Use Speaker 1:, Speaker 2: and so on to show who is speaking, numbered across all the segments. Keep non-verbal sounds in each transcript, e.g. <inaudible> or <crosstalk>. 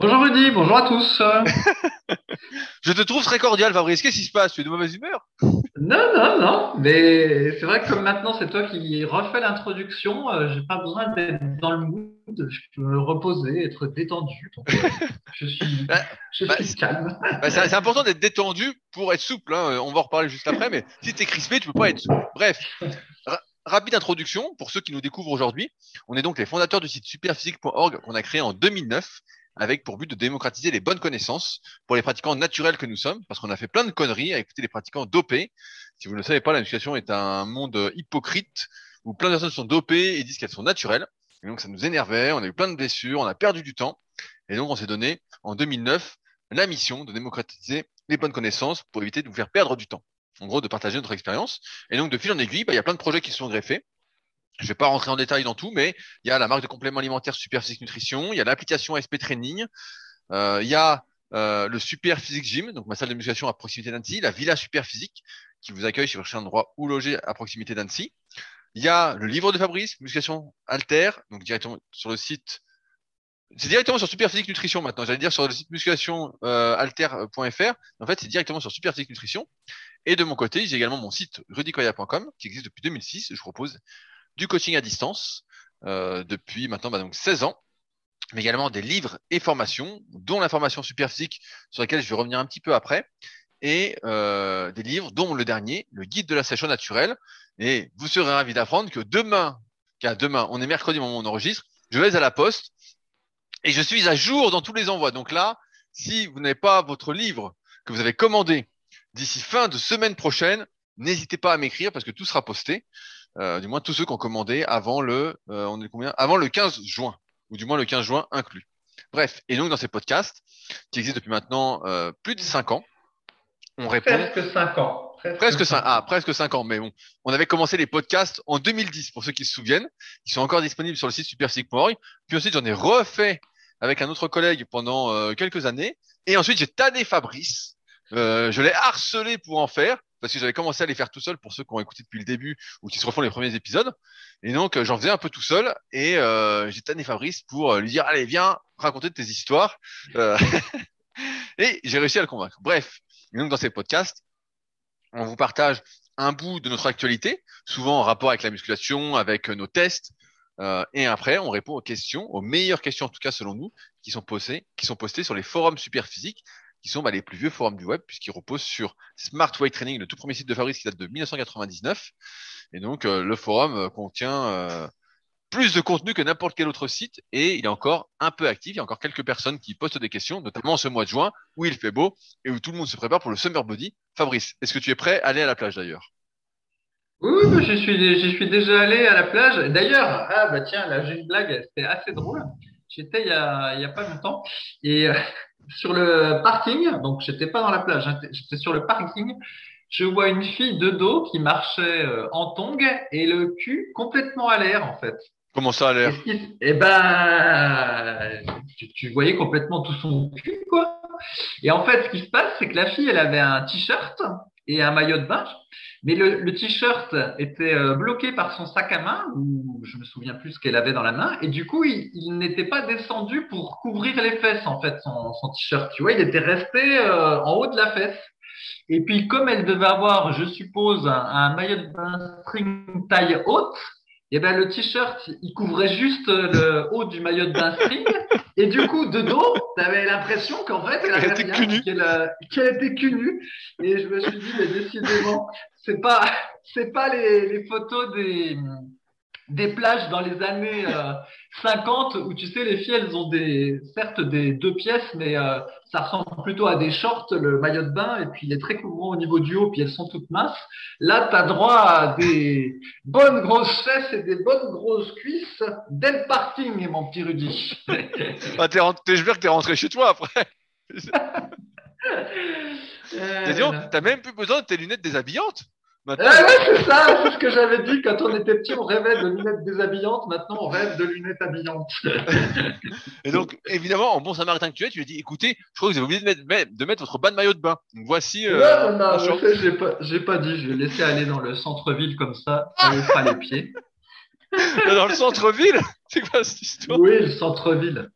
Speaker 1: Bonjour Rudy, bonjour à tous. <laughs>
Speaker 2: Je te trouve très cordial Fabrice. Qu'est-ce qui se passe? Tu es de mauvaise humeur?
Speaker 1: Non, non, non, mais c'est vrai que comme maintenant c'est toi qui refais l'introduction, euh, j'ai pas besoin d'être dans le mood, je peux me reposer, être détendu. Donc, euh, <laughs> je suis,
Speaker 2: Bah,
Speaker 1: je
Speaker 2: bah,
Speaker 1: suis calme.
Speaker 2: Bah, c'est important d'être détendu pour être souple. hein. On va en reparler juste après, mais si t'es crispé, tu peux pas être souple. Bref, ra- rapide introduction pour ceux qui nous découvrent aujourd'hui. On est donc les fondateurs du site superphysique.org qu'on a créé en 2009 avec pour but de démocratiser les bonnes connaissances pour les pratiquants naturels que nous sommes, parce qu'on a fait plein de conneries à écouter les pratiquants dopés. Si vous ne le savez pas, la musculation est un monde hypocrite où plein de personnes sont dopées et disent qu'elles sont naturelles. Et donc ça nous énervait, on a eu plein de blessures, on a perdu du temps. Et donc on s'est donné en 2009 la mission de démocratiser les bonnes connaissances pour éviter de vous faire perdre du temps. En gros, de partager notre expérience. Et donc, de fil en aiguille, bah, il y a plein de projets qui se sont greffés. Je vais pas rentrer en détail dans tout, mais il y a la marque de compléments alimentaires Super Physique Nutrition, il y a l'application SP Training, euh, il y a euh, le Super Physique Gym, donc ma salle de musculation à proximité d'Annecy, la Villa Super Physique, qui vous accueille si vous cherchez un endroit où loger à proximité d'Annecy. Il y a le livre de Fabrice, Musculation Alter, donc directement sur le site c'est directement sur Superphysique Nutrition maintenant. J'allais dire sur le site musculation euh, alter.fr. En fait, c'est directement sur Superphysique Nutrition. Et de mon côté, j'ai également mon site rudicoya.com qui existe depuis 2006. Je propose du coaching à distance euh, depuis maintenant bah, donc 16 ans, mais également des livres et formations, dont la formation Superphysique sur laquelle je vais revenir un petit peu après, et euh, des livres dont le dernier, le guide de la sèche naturelle. Et vous serez ravis d'apprendre que demain, car demain, on est mercredi au moment on enregistre, je vais à la poste et je suis à jour dans tous les envois. Donc là, si vous n'avez pas votre livre que vous avez commandé d'ici fin de semaine prochaine, n'hésitez pas à m'écrire parce que tout sera posté. Euh, du moins tous ceux qui ont commandé avant le, euh, on est combien? Avant le 15 juin, ou du moins le 15 juin inclus. Bref, et donc dans ces podcasts qui existent depuis maintenant euh, plus de 5 ans, on répond
Speaker 1: Presque 5 ans.
Speaker 2: presque 5 ah, presque 5 ans, mais bon, on avait commencé les podcasts en 2010 pour ceux qui se souviennent. Ils sont encore disponibles sur le site superphysique.org. Puis ensuite, j'en ai refait avec un autre collègue pendant euh, quelques années. Et ensuite, j'ai tanné Fabrice. Euh, je l'ai harcelé pour en faire parce que j'avais commencé à les faire tout seul pour ceux qui ont écouté depuis le début ou qui se refont les premiers épisodes. Et donc, euh, j'en faisais un peu tout seul et euh, j'ai tanné Fabrice pour euh, lui dire allez viens raconter tes histoires. Euh, <laughs> et j'ai réussi à le convaincre. Bref, et donc dans ces podcasts, on vous partage un bout de notre actualité, souvent en rapport avec la musculation, avec euh, nos tests, euh, et après, on répond aux questions, aux meilleures questions en tout cas selon nous, qui sont posées, qui sont postées sur les forums Superphysique, qui sont bah, les plus vieux forums du web, puisqu'ils reposent sur Smart Training, le tout premier site de Fabrice qui date de 1999. Et donc, euh, le forum euh, contient euh, plus de contenu que n'importe quel autre site, et il est encore un peu actif. Il y a encore quelques personnes qui postent des questions, notamment en ce mois de juin, où il fait beau, et où tout le monde se prépare pour le Summer Body. Fabrice, est-ce que tu es prêt à aller à la plage d'ailleurs?
Speaker 1: Oui, j'y suis, j'y suis déjà allé à la plage. D'ailleurs, ah bah tiens, là j'ai une blague, c'était assez drôle. J'étais il y a, il y a pas longtemps et sur le parking, donc j'étais pas dans la plage, hein, j'étais sur le parking. Je vois une fille de dos qui marchait euh, en tongs et le cul complètement à l'air en fait.
Speaker 2: Comment ça a l'air?
Speaker 1: Eh ben, tu, tu voyais complètement tout son cul quoi. Et en fait, ce qui se passe, c'est que la fille, elle avait un t-shirt et un maillot de bain, mais le, le t-shirt était euh, bloqué par son sac à main, ou je me souviens plus ce qu'elle avait dans la main, et du coup, il, il n'était pas descendu pour couvrir les fesses, en fait, son, son t-shirt. Tu vois, il était resté euh, en haut de la fesse. Et puis, comme elle devait avoir, je suppose, un, un maillot de bain string taille haute, eh ben, le t-shirt, il couvrait juste le haut du maillot de bain string. Et du coup, de dos, t'avais l'impression qu'en fait, elle,
Speaker 2: Elle
Speaker 1: avait
Speaker 2: était cul
Speaker 1: qu'elle euh, qu'elle était cul nue. Et je me suis dit, mais décidément, c'est pas, <laughs> c'est pas les, les photos des, des plages dans les années euh, 50 où tu sais, les filles, elles ont des, certes des deux pièces, mais euh, ça ressemble plutôt à des shorts, le maillot de bain, et puis il est très couvrant au niveau du haut, puis elles sont toutes minces. Là, tu as droit à des bonnes grosses fesses et des bonnes grosses cuisses dès le parking, mon petit Rudy. <laughs>
Speaker 2: ah, t'es rentré- J'espère que t'es rentré chez toi après. <laughs>
Speaker 1: Euh,
Speaker 2: T'as dit, oh, t'as même plus besoin de tes lunettes déshabillantes
Speaker 1: Maintenant, ouais, c'est ça, c'est ce que j'avais dit quand on était petit, on rêvait de lunettes déshabillantes, maintenant on rêve de lunettes habillantes. <laughs>
Speaker 2: et donc, évidemment, en bon samaritain que tu es, tu lui as dit, écoutez, je crois que vous avez oublié de mettre, de mettre votre bas de maillot de bain. Donc voici.
Speaker 1: Euh, non, non, j'ai pas, j'ai pas dit, je vais laisser aller dans le centre-ville comme ça, ça lui fera les pieds. <laughs>
Speaker 2: dans le centre-ville? C'est quoi cette histoire?
Speaker 1: Oui, le centre-ville.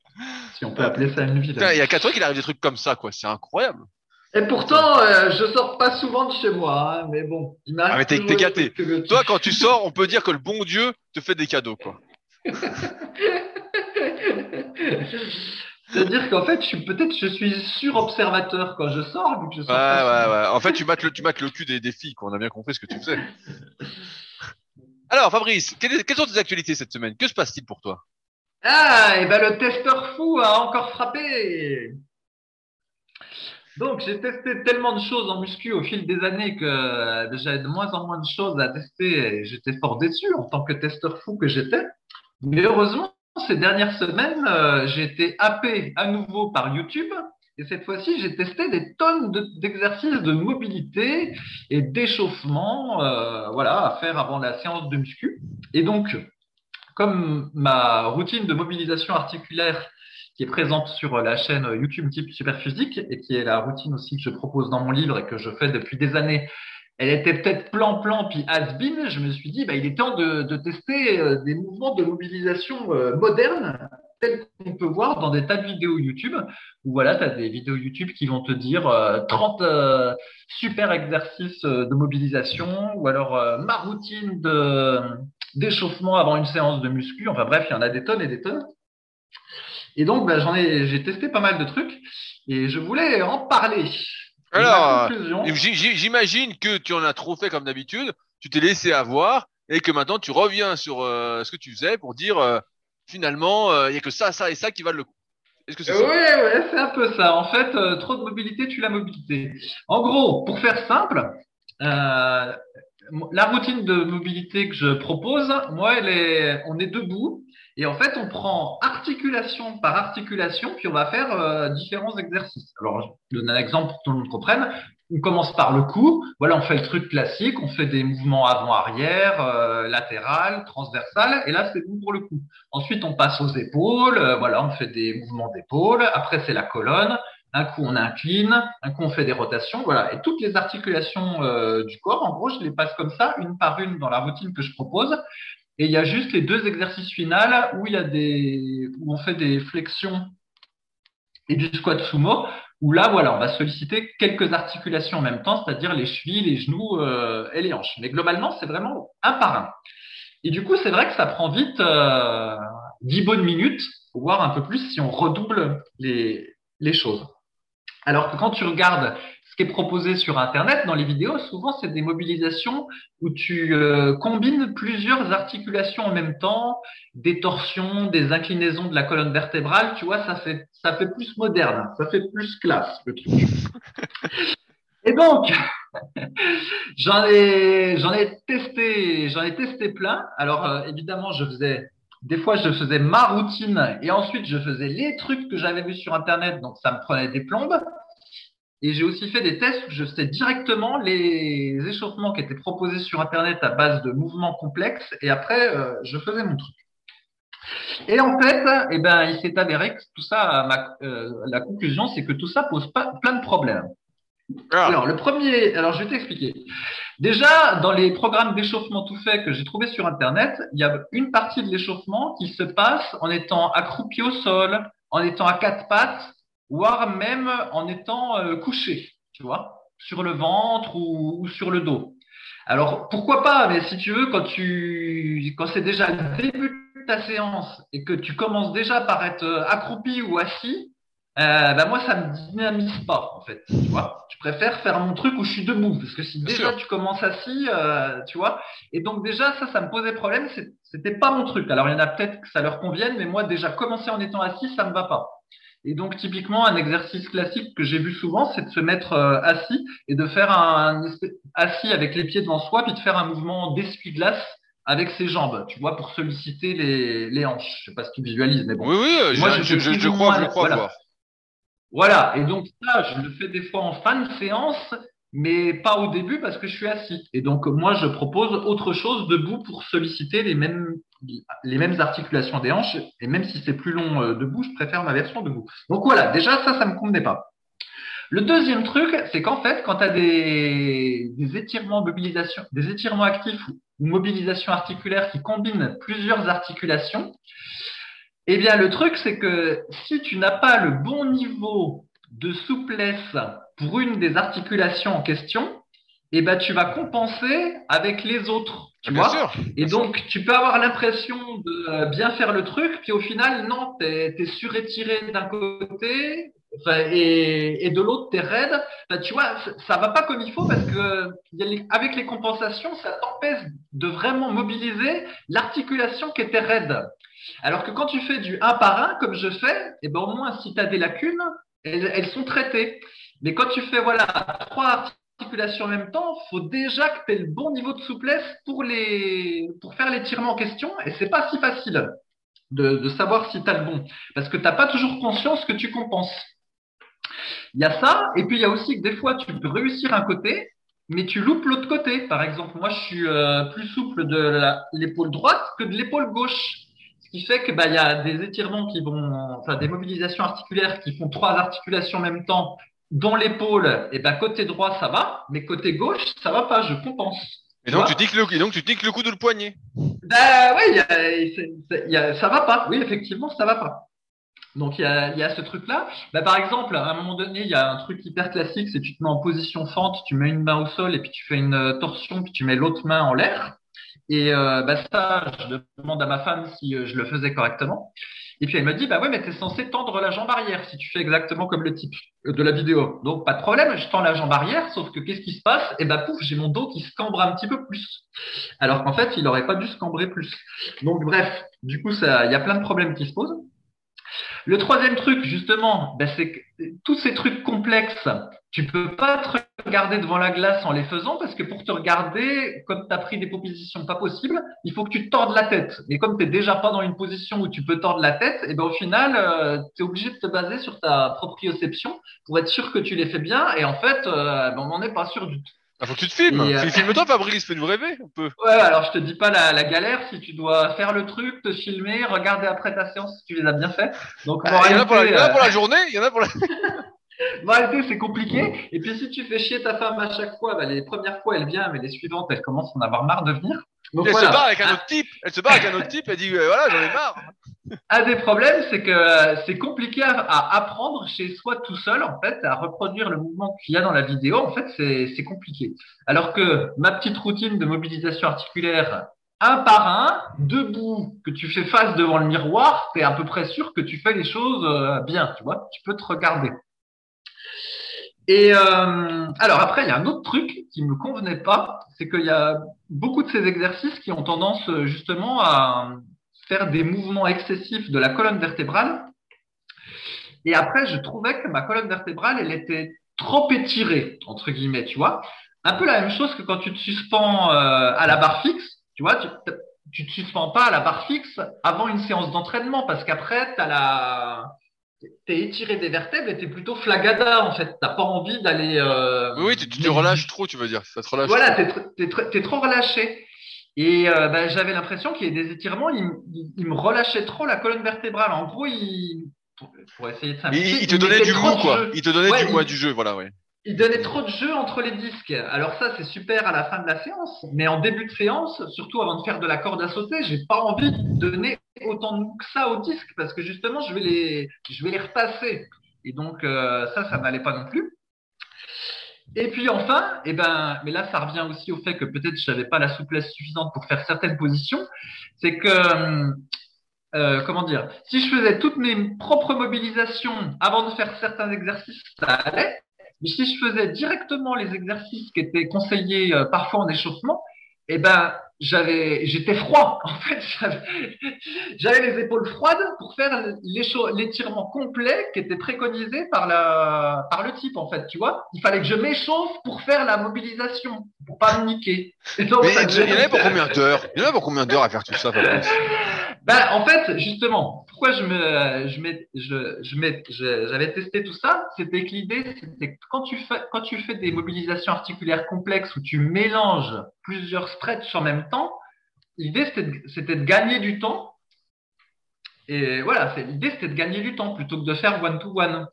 Speaker 1: Si on peut appeler ça une ville.
Speaker 2: Il y a qu'à toi qu'il arrive des trucs comme ça, quoi. C'est incroyable.
Speaker 1: Et pourtant, euh, je sors pas souvent de chez moi, hein, mais bon,
Speaker 2: il m'arrive. Ah, mais t'es gâté. Toi, quand tu sors, on peut dire que le bon Dieu te fait des cadeaux, quoi. <laughs>
Speaker 1: C'est-à-dire qu'en fait, je suis peut-être je suis sur-observateur quand je sors, vu que je sors.
Speaker 2: Ouais, ouais, ouais. En fait, tu mates le, tu mates le cul des, des filles, quoi. On a bien compris ce que tu faisais. Alors, Fabrice, quelles, sont tes actualités cette semaine? Que se passe-t-il pour toi?
Speaker 1: Ah, et ben le testeur fou a encore frappé. Donc, j'ai testé tellement de choses en muscu au fil des années que euh, j'avais de moins en moins de choses à tester et j'étais fort déçu en tant que testeur fou que j'étais. Mais heureusement, ces dernières semaines, euh, j'ai été happé à nouveau par YouTube et cette fois-ci, j'ai testé des tonnes d'exercices de, mobilité et d'échauffement, euh, voilà, à faire avant la séance de muscu. Et donc, comme ma routine de mobilisation articulaire qui est présente sur la chaîne YouTube Type Superphysique et qui est la routine aussi que je propose dans mon livre et que je fais depuis des années. Elle était peut-être plan-plan puis has-been. Je me suis dit, bah, il est temps de, tester euh, des mouvements de mobilisation euh, modernes tels qu'on peut voir dans des tas de vidéos YouTube où voilà, tu as des vidéos YouTube qui vont te dire 30 euh, super exercices de mobilisation ou alors ma routine d'échauffement avant une séance de muscu. Enfin bref, il y en a des tonnes et des tonnes. Et donc, bah, j'en ai, j'ai testé pas mal de trucs et je voulais en parler.
Speaker 2: Alors, j'imagine que tu en as trop fait comme d'habitude, tu t'es laissé avoir et que maintenant tu reviens sur euh, ce que tu faisais pour dire euh, finalement euh, il n'y a que ça, ça et ça qui valent le coup.
Speaker 1: Est-ce que c'est ça? Ouais, c'est un peu ça. En fait, trop de mobilité, tu la mobilité. En gros, pour faire simple, la routine de mobilité que je propose, moi, elle est, on est debout et en fait, on prend articulation par articulation, puis on va faire euh, différents exercices. Alors, je donne un exemple pour que tout le monde comprenne. On commence par le cou. Voilà, on fait le truc classique. On fait des mouvements avant-arrière, euh, latéral, transversal. Et là, c'est bon pour le cou. Ensuite, on passe aux épaules. Euh, voilà, on fait des mouvements d'épaule. Après, c'est la colonne. Un coup, on incline. Un coup, on fait des rotations. Voilà. Et toutes les articulations du corps, en gros, je les passe comme ça, une par une, dans la routine que je propose. Et il y a juste les deux exercices finaux où il y a des, où on fait des flexions et du squat sumo, où là, voilà, on va solliciter quelques articulations en même temps, c'est-à-dire les chevilles, les genoux euh, et les hanches. Mais globalement, c'est vraiment un par un. Et du coup, c'est vrai que ça prend vite euh, 10 bonnes minutes, voire un peu plus si on redouble les, les choses. Alors que quand tu regardes ce qui est proposé sur Internet dans les vidéos, souvent c'est des mobilisations où tu euh, combines plusieurs articulations en même temps, des torsions, des inclinaisons de la colonne vertébrale. Tu vois, ça fait ça fait plus moderne, ça fait plus classe le truc. Et donc, <laughs> j'en ai j'en ai testé j'en ai testé plein. Alors euh, évidemment, je faisais des fois, je faisais ma routine et ensuite je faisais les trucs que j'avais vus sur Internet, donc ça me prenait des plombes. Et j'ai aussi fait des tests où je faisais directement les échauffements qui étaient proposés sur Internet à base de mouvements complexes. Et après, euh, je faisais mon truc. Et en fait, eh ben, il s'est avéré que tout ça, ma, euh, la conclusion, c'est que tout ça pose pas, plein de problèmes. Ah. Alors, le premier, alors je vais t'expliquer. Déjà, dans les programmes d'échauffement tout fait que j'ai trouvé sur Internet, il y a une partie de l'échauffement qui se passe en étant accroupi au sol, en étant à quatre pattes voire même en étant euh, couché, tu vois, sur le ventre ou, sur le dos. Alors pourquoi pas, mais si tu veux, quand tu quand c'est déjà le début de ta séance et que tu commences déjà par être euh, accroupi ou assis, euh, bah moi ça me dynamise pas en fait, tu vois. Je préfère faire mon truc où je suis debout parce que si déjà tu commences assis, euh, tu vois. Et donc déjà ça, ça me posait problème. C'était pas mon truc. Alors il y en a peut-être que ça leur convienne, mais moi déjà commencer en étant assis, ça me va pas. Et donc typiquement un exercice classique que j'ai vu souvent, c'est de se mettre euh, assis et de faire un, assis avec les pieds devant soi, puis de faire un mouvement d'essuie-glace avec ses jambes, tu vois, pour solliciter les, les hanches. Je sais pas si tu visualises, mais bon.
Speaker 2: Oui, oui, moi, je, je, je, crois, je crois
Speaker 1: voilà. Voir. Voilà, et donc ça, je le fais des fois en fin de séance, mais pas au début parce que je suis assis. Et donc, moi, je propose autre chose debout pour solliciter les mêmes, les mêmes articulations des hanches. Et même si c'est plus long euh, debout, je préfère ma version debout. Donc voilà, déjà, ça, ça me convenait pas. Le deuxième truc, c'est qu'en fait, quand tu as des, des étirements mobilisation, des étirements actifs ou mobilisation articulaire qui combinent plusieurs articulations, eh bien, le truc, c'est que si tu n'as pas le bon niveau de souplesse pour une des articulations en question, eh ben, tu vas compenser avec les autres. Tu
Speaker 2: Bien
Speaker 1: vois
Speaker 2: sûr.
Speaker 1: Et donc, tu peux avoir l'impression de euh, bien faire le truc, puis au final, non, tu es, surétiré d'un côté et, et de l'autre, tu es raide. Enfin, tu vois, ça- va pas comme il faut parce que avec les compensations, ça t'empêche de vraiment mobiliser l'articulation qui était raide. Alors que quand tu fais du un par un, comme je fais, eh ben, au moins, si tu as des lacunes, elles, elles sont traitées. Mais quand tu fais voilà trois articulations en même temps, faut déjà que tu aies le bon niveau de souplesse pour les pour faire l'étirement en question et c'est pas si facile de, de savoir si tu as le bon parce que tu n'as pas toujours conscience que tu compenses. Il y a ça et puis il y a aussi que des fois tu peux réussir un côté mais tu loupes l'autre côté. Par exemple, moi je suis euh, plus souple de l'épaule droite que de l'épaule gauche. Ce qui fait que bah il y a des étirements qui vont enfin des mobilisations articulaires qui font trois articulations en même temps dont l'épaule, et ben côté droit ça va, mais côté gauche ça va pas, je compense.
Speaker 2: Et donc, tu tiques le, et donc, tu tiques le coude ou le poignet.
Speaker 1: Ben oui, y a, y a- ça va pas. Oui, effectivement, ça va pas. Donc il y a, y a ce truc-là. Ben, par exemple, à un moment donné, il y a un truc hyper classique, c'est tu te mets en position fente, tu mets une main au sol et puis tu fais une euh, torsion, puis tu mets l'autre main en l'air. Et euh, ben, ça, je demande à ma femme si euh, je le faisais correctement. Et puis elle me dit, bah ouais, mais t'es censé tendre la jambe arrière si tu fais exactement comme le type euh, de la vidéo. Donc pas de problème, je tends la jambe arrière, sauf que qu'est-ce qui se passe? Et ben pouf, j'ai mon dos qui se cambre un petit peu plus. Alors qu'en fait, il aurait pas dû se cambrer plus. Donc bref, du coup, il y a plein de problèmes qui se posent. Le troisième truc, justement, ben, c'est que tous ces trucs complexes, tu peux pas te regarder devant la glace en les faisant parce que pour te regarder, comme tu as pris des positions pas possibles, il faut que tu tordes la tête. Mais comme tu déjà pas dans une position où tu peux tordre la tête, et ben au final, tu es obligé de te baser sur ta proprioception pour être sûr que tu les fais bien. Et en fait, euh, ben, on n'en est pas sûr du tout.
Speaker 2: Ah, faut que tu te filmes.
Speaker 1: Euh,
Speaker 2: Filme-toi, Fabrice, fais-nous rêver un peu.
Speaker 1: Ouais, alors je te dis pas la, la galère si tu dois faire le truc, te filmer, regarder après ta séance si tu les as bien fait. Donc
Speaker 2: Ah, Il y en a pour la, il y en a
Speaker 1: euh,
Speaker 2: pour la journée, il y en a pour la. <laughs>
Speaker 1: moralité, c'est compliqué. Et puis si tu fais chier ta femme à chaque fois, bah, les premières fois elle vient, mais les suivantes elle commence à en avoir marre de venir. Donc
Speaker 2: elle
Speaker 1: voilà.
Speaker 2: se barre avec un autre type. Elle se barre avec un autre type. Elle dit, euh, voilà, j'en ai marre.
Speaker 1: Un des problèmes, c'est que euh, c'est compliqué à, apprendre chez soi tout seul, en fait, à reproduire le mouvement qu'il y a dans la vidéo. En fait, c'est c'est compliqué. Alors que ma petite routine de mobilisation articulaire, un par un, debout, que tu fais face devant le miroir, tu es à peu près sûr que tu fais les choses euh, bien, tu vois, tu peux te regarder. Et euh, alors après, il y a un autre truc qui me convenait pas, c'est qu'il y a beaucoup de ces exercices qui ont tendance euh, justement à faire des mouvements excessifs de la colonne vertébrale. Et après, je trouvais que ma colonne vertébrale, elle était trop étirée, entre guillemets, tu vois. Un peu la même chose que quand tu te suspends euh, à la barre fixe, tu vois, tu, tu te suspends pas à la barre fixe avant une séance d'entraînement parce qu'après, t'as la, t'es étiré des vertèbres et t'es plutôt flagada, en fait. T'as pas envie d'aller, euh,
Speaker 2: Oui, oui, tu, tu te relâches trop, tu veux dire. Ça te relâche.
Speaker 1: voilà, t'es, t'es, t'es trop relâché. Et euh, ben, j'avais l'impression qu'il y avait des étirements, il, m- il- il me relâchait trop la colonne vertébrale. En gros, il, pour, pour essayer de
Speaker 2: Il,
Speaker 1: simplifier,
Speaker 2: il te donnait du
Speaker 1: de
Speaker 2: quoi. Il te donnait
Speaker 1: Ouais,
Speaker 2: du
Speaker 1: il-
Speaker 2: du jeu, voilà, ouais.
Speaker 1: Il donnait trop de jeu entre les disques. Alors ça, c'est super à la fin de la séance, mais en début de séance, surtout avant de faire de la corde à sauter, j'ai pas envie de donner autant de que ça aux disques parce que justement, je vais les, je vais les repasser. Et donc euh, ça, ça n'allait pas non plus. Et puis enfin, eh ben, mais là, ça revient aussi au fait que peut-être je n'avais pas la souplesse suffisante pour faire certaines positions. C'est que, euh, comment dire, si je faisais toutes mes propres mobilisations avant de faire certains exercices, ça allait. Mais si je faisais directement les exercices qui étaient conseillés euh, parfois en échauffement, eh ben, j'avais, j'étais froid. <laughs> En fait, j'avais, les épaules froides pour faire l'étirement complet qui était préconisé par la, par le type, en fait, tu vois. Il fallait que je m'échauffe pour faire la mobilisation, pour pas me niquer. Et donc,
Speaker 2: Mais
Speaker 1: ça
Speaker 2: il y en avait pour combien d'heures? Il y en avait pour combien d'heures à faire tout ça,
Speaker 1: Ben, en fait, justement, pourquoi je me, je mets, je, je j'avais testé tout ça, c'était que l'idée, c'était que quand tu fais, quand tu fais des mobilisations articulaires complexes où tu mélanges plusieurs stretches en même temps, l'idée c'était de gagner du temps. Et voilà, l'idée c'était de gagner du temps plutôt que de faire one to one.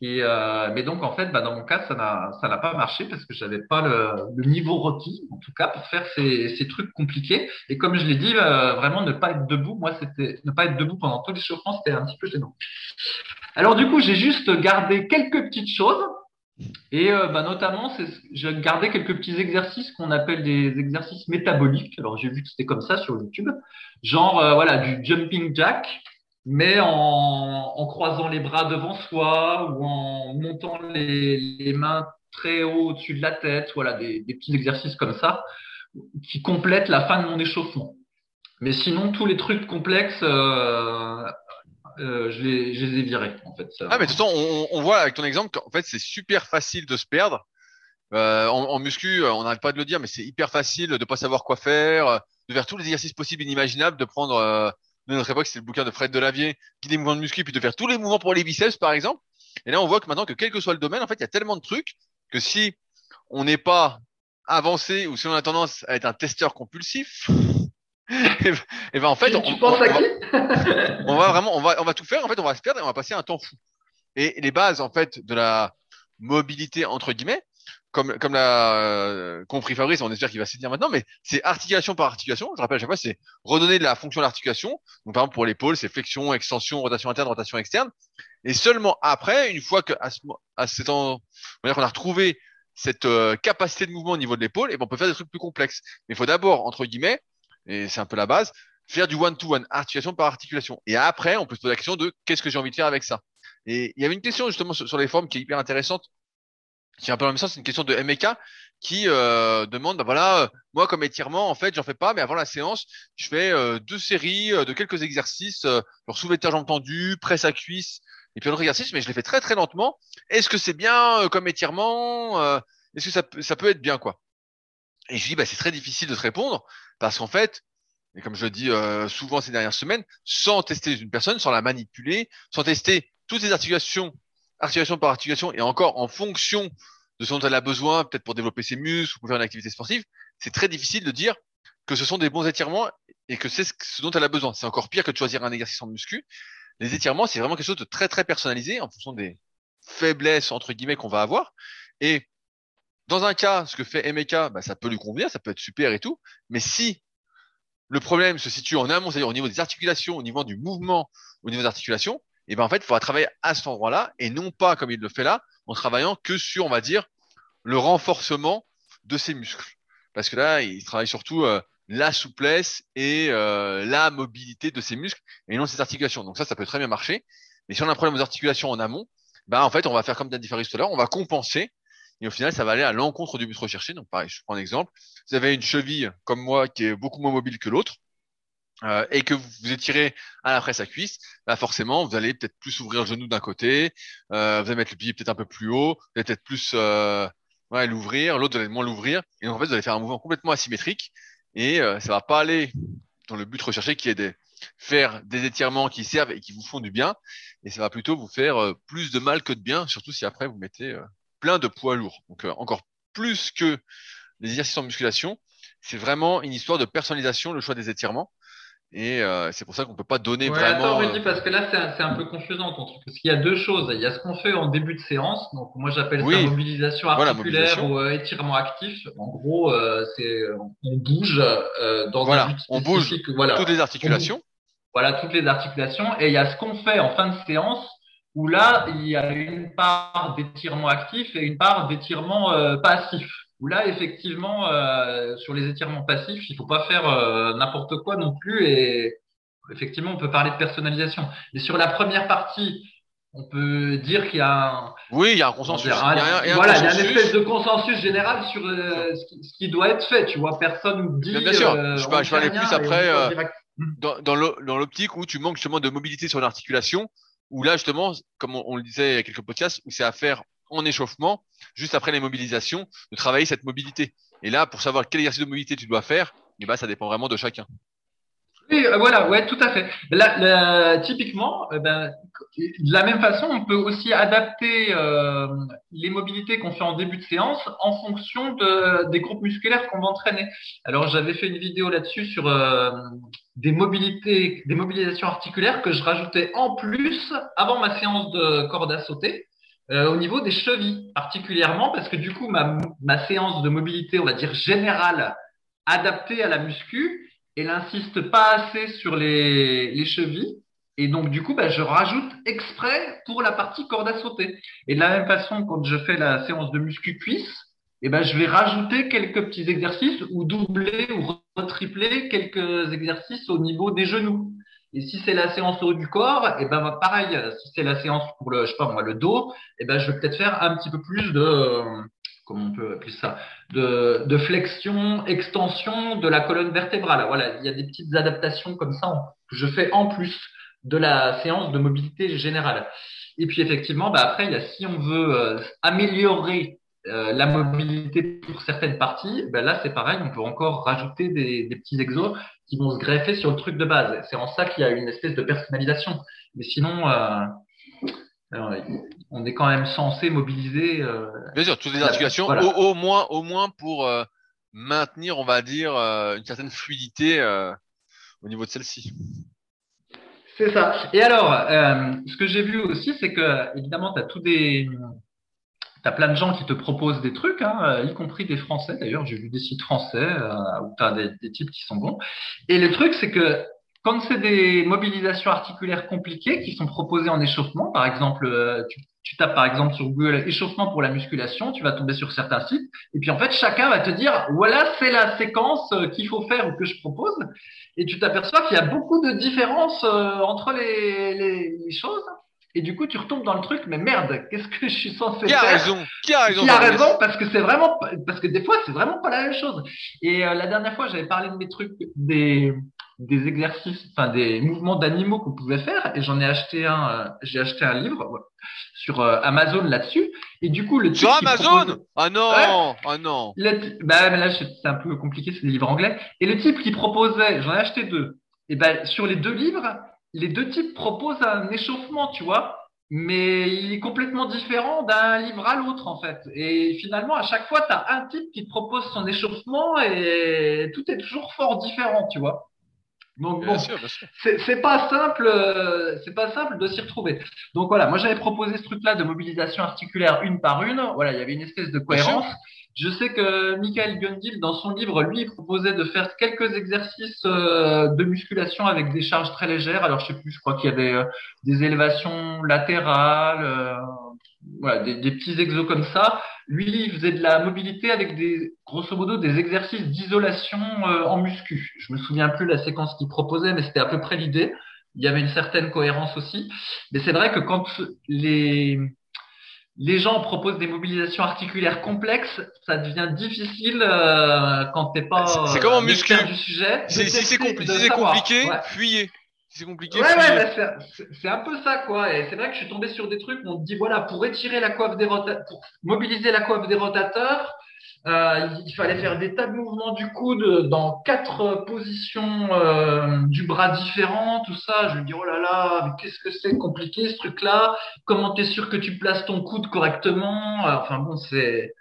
Speaker 1: Et euh, mais donc en fait, bah, dans mon cas, ça n'a pas marché parce que j'avais pas le, le, niveau requis, en tout cas pour faire ces, ces trucs compliqués. Et comme je l'ai dit, euh, vraiment ne pas être debout, moi c'était ne pas être debout pendant tout l'échauffement, c'était un petit peu gênant. Alors du coup, j'ai juste gardé quelques petites choses. Et euh, bah, notamment, j'ai gardé quelques petits exercices qu'on appelle des exercices métaboliques. Alors j'ai vu que c'était comme ça sur YouTube, genre euh, voilà du jumping jack, mais en, croisant les bras devant soi ou en montant les, mains très haut au-dessus de la tête, voilà, des, petits exercices comme ça qui complètent la fin de mon échauffement. Mais sinon, tous les trucs complexes, euh, euh, je, les, je, les, ai virés
Speaker 2: ah mais de toute façon, on, voit avec ton exemple qu'en fait c'est super facile de se perdre. Euh, en, en, muscu, on n'arrête pas de le dire, mais c'est hyper facile de pas savoir quoi faire, de faire tous les exercices possibles et inimaginables, de prendre de notre époque, c'est le bouquin de Fred Delavier, qui des mouvements de muscu, puis de faire tous les mouvements pour les biceps, par exemple. Et là, on voit que maintenant, que quel que soit le domaine, en fait, il y a tellement de trucs que si on n'est pas avancé ou si on a tendance à être un testeur compulsif, <laughs> et, ben en fait,
Speaker 1: on, tu
Speaker 2: on,
Speaker 1: à qui <laughs>
Speaker 2: on va vraiment, on va, on va tout faire. En fait, on va se perdre et on va passer un temps fou. Et les bases, en fait, de la mobilité entre guillemets, comme, comme l'a euh, compris Fabrice, on espère qu'il va se dire maintenant, mais c'est articulation par articulation. Je rappelle à chaque fois, c'est redonner de la fonction de l'articulation. Donc, par exemple, pour l'épaule, c'est flexion, extension, rotation interne, rotation externe. Et seulement après, une fois que à, ce, à cet temps, on a retrouvé cette euh, capacité de mouvement au niveau de l'épaule, et ben, on peut faire des trucs plus complexes. Mais il faut d'abord, entre guillemets, et c'est un peu la base, faire du one-to-one, articulation par articulation. Et après, on peut se poser la question de qu'est-ce que j'ai envie de faire avec ça. Et il y avait une question justement sur les formes qui est hyper intéressante qui est un peu même sens, c'est une question de MEK qui euh, demande, bah voilà, euh, moi comme étirement, en fait, j'en fais pas, mais avant la séance, je fais euh, deux séries de quelques exercices, genre soulevé de jambes tendues, presse à cuisse, et puis un autre exercice, mais je les fais très très lentement. Est-ce que c'est bien comme étirement Est-ce que ça, ça peut être bien quoi? Et je dis, bah c'est très difficile de te répondre parce qu'en fait, et comme je le dis souvent ces dernières semaines, sans tester une personne, sans la manipuler, sans tester toutes les articulations articulation par articulation et encore en fonction de ce dont elle a besoin, peut-être pour développer ses muscles ou pour faire une activité sportive, c'est très difficile de dire que ce sont des bons étirements et que c'est ce dont elle a besoin. C'est encore pire que de choisir un exercice en muscu. Les étirements, c'est vraiment quelque chose de très très personnalisé en fonction des faiblesses entre guillemets qu'on va avoir. Et dans un cas, ce que fait MK, bah, ça peut lui convenir, ça peut être super et tout. Mais si le problème se situe en amont, c'est-à-dire au niveau des articulations, au niveau du mouvement, au niveau des articulations, et ben en fait, il faudra travailler à cet endroit-là et non pas comme il le fait là, en travaillant que sur, on va dire, le renforcement de ses muscles. Parce que là, il travaille surtout euh, la souplesse et euh, la mobilité de ses muscles et non ses articulations. Donc ça, ça peut très bien marcher. Mais si on a un problème aux articulations en amont, ben en fait, on va faire comme Danny Ferris tout à l'heure, on va compenser et au final, ça va aller à l'encontre du but recherché. Donc pareil, je prends un exemple. Vous avez une cheville comme moi qui est beaucoup moins mobile que l'autre. Euh, et que vous étirez à la presse à cuisse, bah forcément, vous allez peut-être plus ouvrir le genou d'un côté, euh, vous allez mettre le pied peut-être un peu plus haut, vous allez peut-être plus euh, ouais, l'ouvrir, l'autre vous allez moins l'ouvrir, et donc en fait, vous allez faire un mouvement complètement asymétrique, et euh, ça va pas aller dans le but recherché qui est de faire des étirements qui servent et qui vous font du bien, et ça va plutôt vous faire euh, plus de mal que de bien, surtout si après vous mettez euh, plein de poids lourds. Donc encore plus que les exercices en musculation, c'est vraiment une histoire de personnalisation, le choix des étirements. Et euh, c'est pour ça qu'on peut pas donner
Speaker 1: ouais,
Speaker 2: vraiment.
Speaker 1: Attends, Rudy, parce que là, c'est un, un, peu confusant ton truc. Parce qu'il y a deux choses. Il y a ce qu'on fait en début de séance. Donc, moi, j'appelle oui. ça mobilisation articulaire voilà, mobilisation. ou euh, étirement actif. En gros, euh, c'est on bouge euh, dans
Speaker 2: voilà,
Speaker 1: un but
Speaker 2: on bouge
Speaker 1: voilà.
Speaker 2: toutes les articulations.
Speaker 1: Voilà, toutes les articulations. Et il y a ce qu'on fait en fin de séance où là, il y a une part d'étirement actif et une part d'étirement euh, passif où là, effectivement, euh, sur les étirements passifs, il faut pas faire euh, n'importe quoi non plus. Et effectivement, on peut parler de personnalisation. Mais sur la première partie, on peut dire qu'il y a un.
Speaker 2: Oui, il y a un consensus.
Speaker 1: Un, il y a un, il y a voilà, consensus. il y a une espèce de consensus général sur euh, ce, qui, ce, qui, doit être fait. Tu vois, personne dit.
Speaker 2: Bien, bien sûr. Je, vais, je vais aller plus après dans, dans l'optique où tu manques justement de mobilité sur l'articulation. Où là, justement, comme on, on, le disait il y a quelques podcasts, où c'est à faire en échauffement, juste après les mobilisations, de travailler cette mobilité. Et là, pour savoir quel exercice de mobilité tu dois faire, eh ben, ça dépend vraiment de chacun.
Speaker 1: Oui, euh, voilà, ouais, tout à fait. Typiquement, euh, ben, de la même façon, on peut aussi adapter euh, les mobilités qu'on fait en début de séance en fonction de, des groupes musculaires qu'on va entraîner. Alors, j'avais fait une vidéo là-dessus sur des mobilités, des mobilisations articulaires que je rajoutais en plus avant ma séance de corde à sauter. Euh, au niveau des chevilles, particulièrement parce que du coup, ma, séance de mobilité, on va dire générale, adaptée à la muscu, elle insiste pas assez sur les, les chevilles. Et donc, du coup, bah, je rajoute exprès pour la partie corde à sauter. Et de la même façon, quand je fais la séance de muscu cuisse, eh ben, je vais rajouter quelques petits exercices ou doubler ou retripler quelques exercices au niveau des genoux. Et si c'est la séance au haut du corps, et eh ben pareil, si c'est la séance pour le, je sais pas moi, le dos, et eh ben je vais peut-être faire un petit peu plus de, comment on peut appeler ça, de, de flexion, extension de la colonne vertébrale. Voilà, il y a des petites adaptations comme ça que je fais en plus de la séance de mobilité générale. Et puis effectivement, bah après, il y a si on veut euh, améliorer euh, la mobilité pour certaines parties, ben là c'est pareil, on peut encore rajouter des, des, petits exos qui vont se greffer sur le truc de base. C'est en ça qu'il y a une espèce de personnalisation. Mais sinon, euh, euh on est quand même censé mobiliser. Euh,
Speaker 2: Bien sûr, toutes les articulations, voilà. au, au, moins, au moins pour euh, maintenir, on va dire, une certaine fluidité au niveau de celle-ci.
Speaker 1: C'est ça. Et alors, ce que j'ai vu aussi, c'est que évidemment, tu as tous des tu as plein de gens qui te proposent des trucs, hein, y compris des Français d'ailleurs. J'ai vu des sites français euh, où tu des, types qui sont bons. Et le truc, c'est que quand c'est des mobilisations articulaires compliquées qui sont proposées en échauffement, par exemple, euh, tu, tapes par exemple sur Google échauffement pour la musculation, tu vas tomber sur certains sites, et puis en fait, chacun va te dire, voilà, c'est la séquence euh, qu'il faut faire ou que je propose, et tu t'aperçois qu'il y a beaucoup de différences euh, entre les choses. Et du coup, tu retombes dans le truc, mais merde, qu'est-ce que je suis censé
Speaker 2: qui
Speaker 1: faire
Speaker 2: a raison Qui a raison
Speaker 1: Qui a raison Parce que c'est vraiment, parce que des fois, c'est vraiment pas la même chose. Et euh, la dernière fois, j'avais parlé de mes trucs, des des exercices, enfin des mouvements d'animaux qu'on pouvait faire, et j'en ai acheté un, euh, j'ai acheté un livre ouais, sur euh, Amazon là-dessus. Et du coup, le
Speaker 2: sur Amazon propose... Ah non,
Speaker 1: ouais,
Speaker 2: ah non.
Speaker 1: Le... Bah mais là, c'est un peu compliqué, c'est des livres anglais. Et le type qui proposait, j'en ai acheté deux. Et ben sur les deux livres, les deux types proposent un échauffement, tu vois, mais il est complètement différent d'un livre à l'autre, en fait. Et finalement, à chaque fois, tu as un type qui te propose son échauffement et tout est toujours fort différent, tu vois. Donc bon, c'est pas simple, c'est pas simple de s'y retrouver. Donc voilà, moi j'avais proposé ce truc-là de mobilisation articulaire une par une. Voilà, il y avait une espèce de cohérence. Je sais que Michael Gundil, dans son livre, lui, il proposait de faire quelques exercices euh, de musculation avec des charges très légères. Alors, je sais plus, je crois qu'il y avait euh, des élévations latérales, euh, voilà, des, des, petits exos comme ça. Lui, il faisait de la mobilité avec des, grosso modo, des exercices d'isolation en muscu. Je me souviens plus la séquence qu'il proposait, mais c'était à peu près l'idée. Il y avait une certaine cohérence aussi. Mais c'est vrai que quand les les gens proposent des mobilisations articulaires complexes, ça devient difficile euh, quand t'es pas
Speaker 2: c'est comme en muscu
Speaker 1: du sujet.
Speaker 2: Si c'est compli si compliqué, ouais. fuyez. Si c'est compliqué,
Speaker 1: ouais, ouais, bah, c'est un peu ça quoi. Et c'est vrai que je suis tombé sur des trucs où on te dit voilà pour étirer la coiffe des rotateurs, pour mobiliser la coiffe des rotateurs, euh, il fallait faire des tas de mouvements du coude dans quatre positions euh, du bras différents, tout ça. Je me dis oh là là, qu'est-ce que c'est compliqué ce truc-là? Comment t'es sûr que tu places ton coude correctement? Euh, Enfin bon, c'est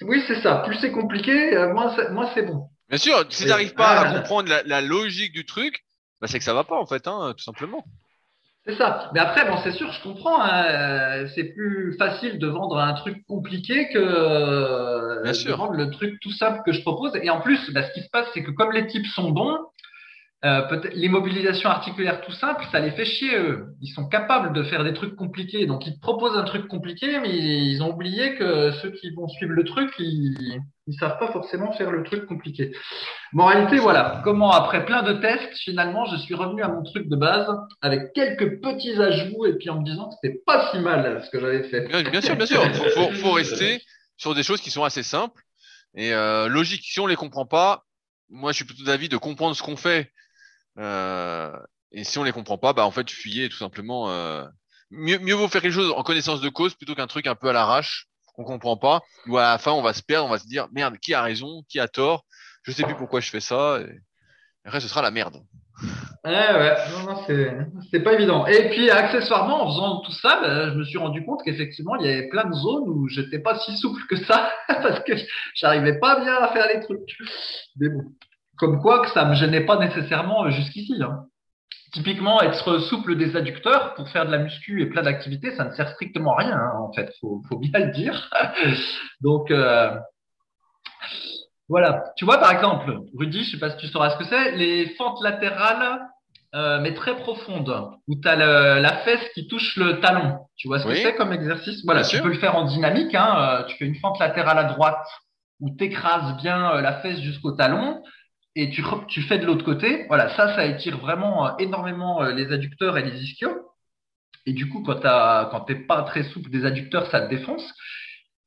Speaker 1: oui c'est ça. Plus c'est compliqué, euh, moins c'est moins c'est bon.
Speaker 2: Bien sûr, si t'arrives pas à comprendre la, la, logique du truc, bah c'est que ça va pas en fait, hein, tout simplement.
Speaker 1: C'est ça. Mais après, bon, c'est sûr, je comprends. Hein, c'est plus facile de vendre un truc compliqué que
Speaker 2: Bien
Speaker 1: de
Speaker 2: sûr.
Speaker 1: vendre le truc tout simple que je propose. Et en plus, bah, ce qui se passe, c'est que comme les types sont bons, euh, peut-être les mobilisations articulaires tout simples, ça les fait chier eux. Ils sont capables de faire des trucs compliqués, donc ils te proposent un truc compliqué, mais ils ont oublié que ceux qui vont suivre le truc, ils, ils savent pas forcément faire le truc compliqué. Moralité, voilà. Comment après plein de tests, finalement, je suis revenu à mon truc de base avec quelques petits ajouts et puis en me disant que c'était pas si mal ce que j'avais fait.
Speaker 2: Bien, sûr, bien sûr. Faut, faut, rester sur des choses qui sont assez simples et euh, logiques. Si on les comprend pas, moi, je suis plutôt d'avis de comprendre ce qu'on fait. Euh, et si on les comprend pas, bah en fait, fuyez tout simplement. Euh, mieux vaut faire quelque chose en connaissance de cause plutôt qu'un truc un peu à l'arrache qu'on comprend pas. Ou à la fin, on va se perdre, on va se dire merde, qui a raison, qui a tort, je sais plus pourquoi je fais ça. Et après, ce sera la merde.
Speaker 1: Ouais, ouais, c'est, pas évident. Et puis, accessoirement, en faisant tout ça, ben, je me suis rendu compte qu'effectivement, il y avait plein de zones où j'étais pas si souple que ça, <laughs> parce que j'arrivais pas bien à faire les trucs. Mais bon. Comme quoi que ça me gênait pas nécessairement jusqu'ici. Hein. Typiquement, être souple des adducteurs pour faire de la muscu et plein d'activités, ça ne sert strictement à rien, hein, en fait. Faut, faut bien le dire. <laughs> Donc, euh, voilà. Tu vois, par exemple, Rudy, je sais pas si tu sauras ce que c'est, les fentes latérales, euh, mais très profondes, où tu as la fesse qui touche le talon. Tu vois ce que c'est comme exercice? Voilà, tu peux le faire en dynamique. Hein, euh, tu fais une fente latérale à droite où tu écrases bien euh, la fesse jusqu'au talon et tu, tu fais de l'autre côté. Voilà, ça, ça étire vraiment énormément les adducteurs et les ischios. Et du coup, quand, tu n'es pas très souple des adducteurs, ça te défonce.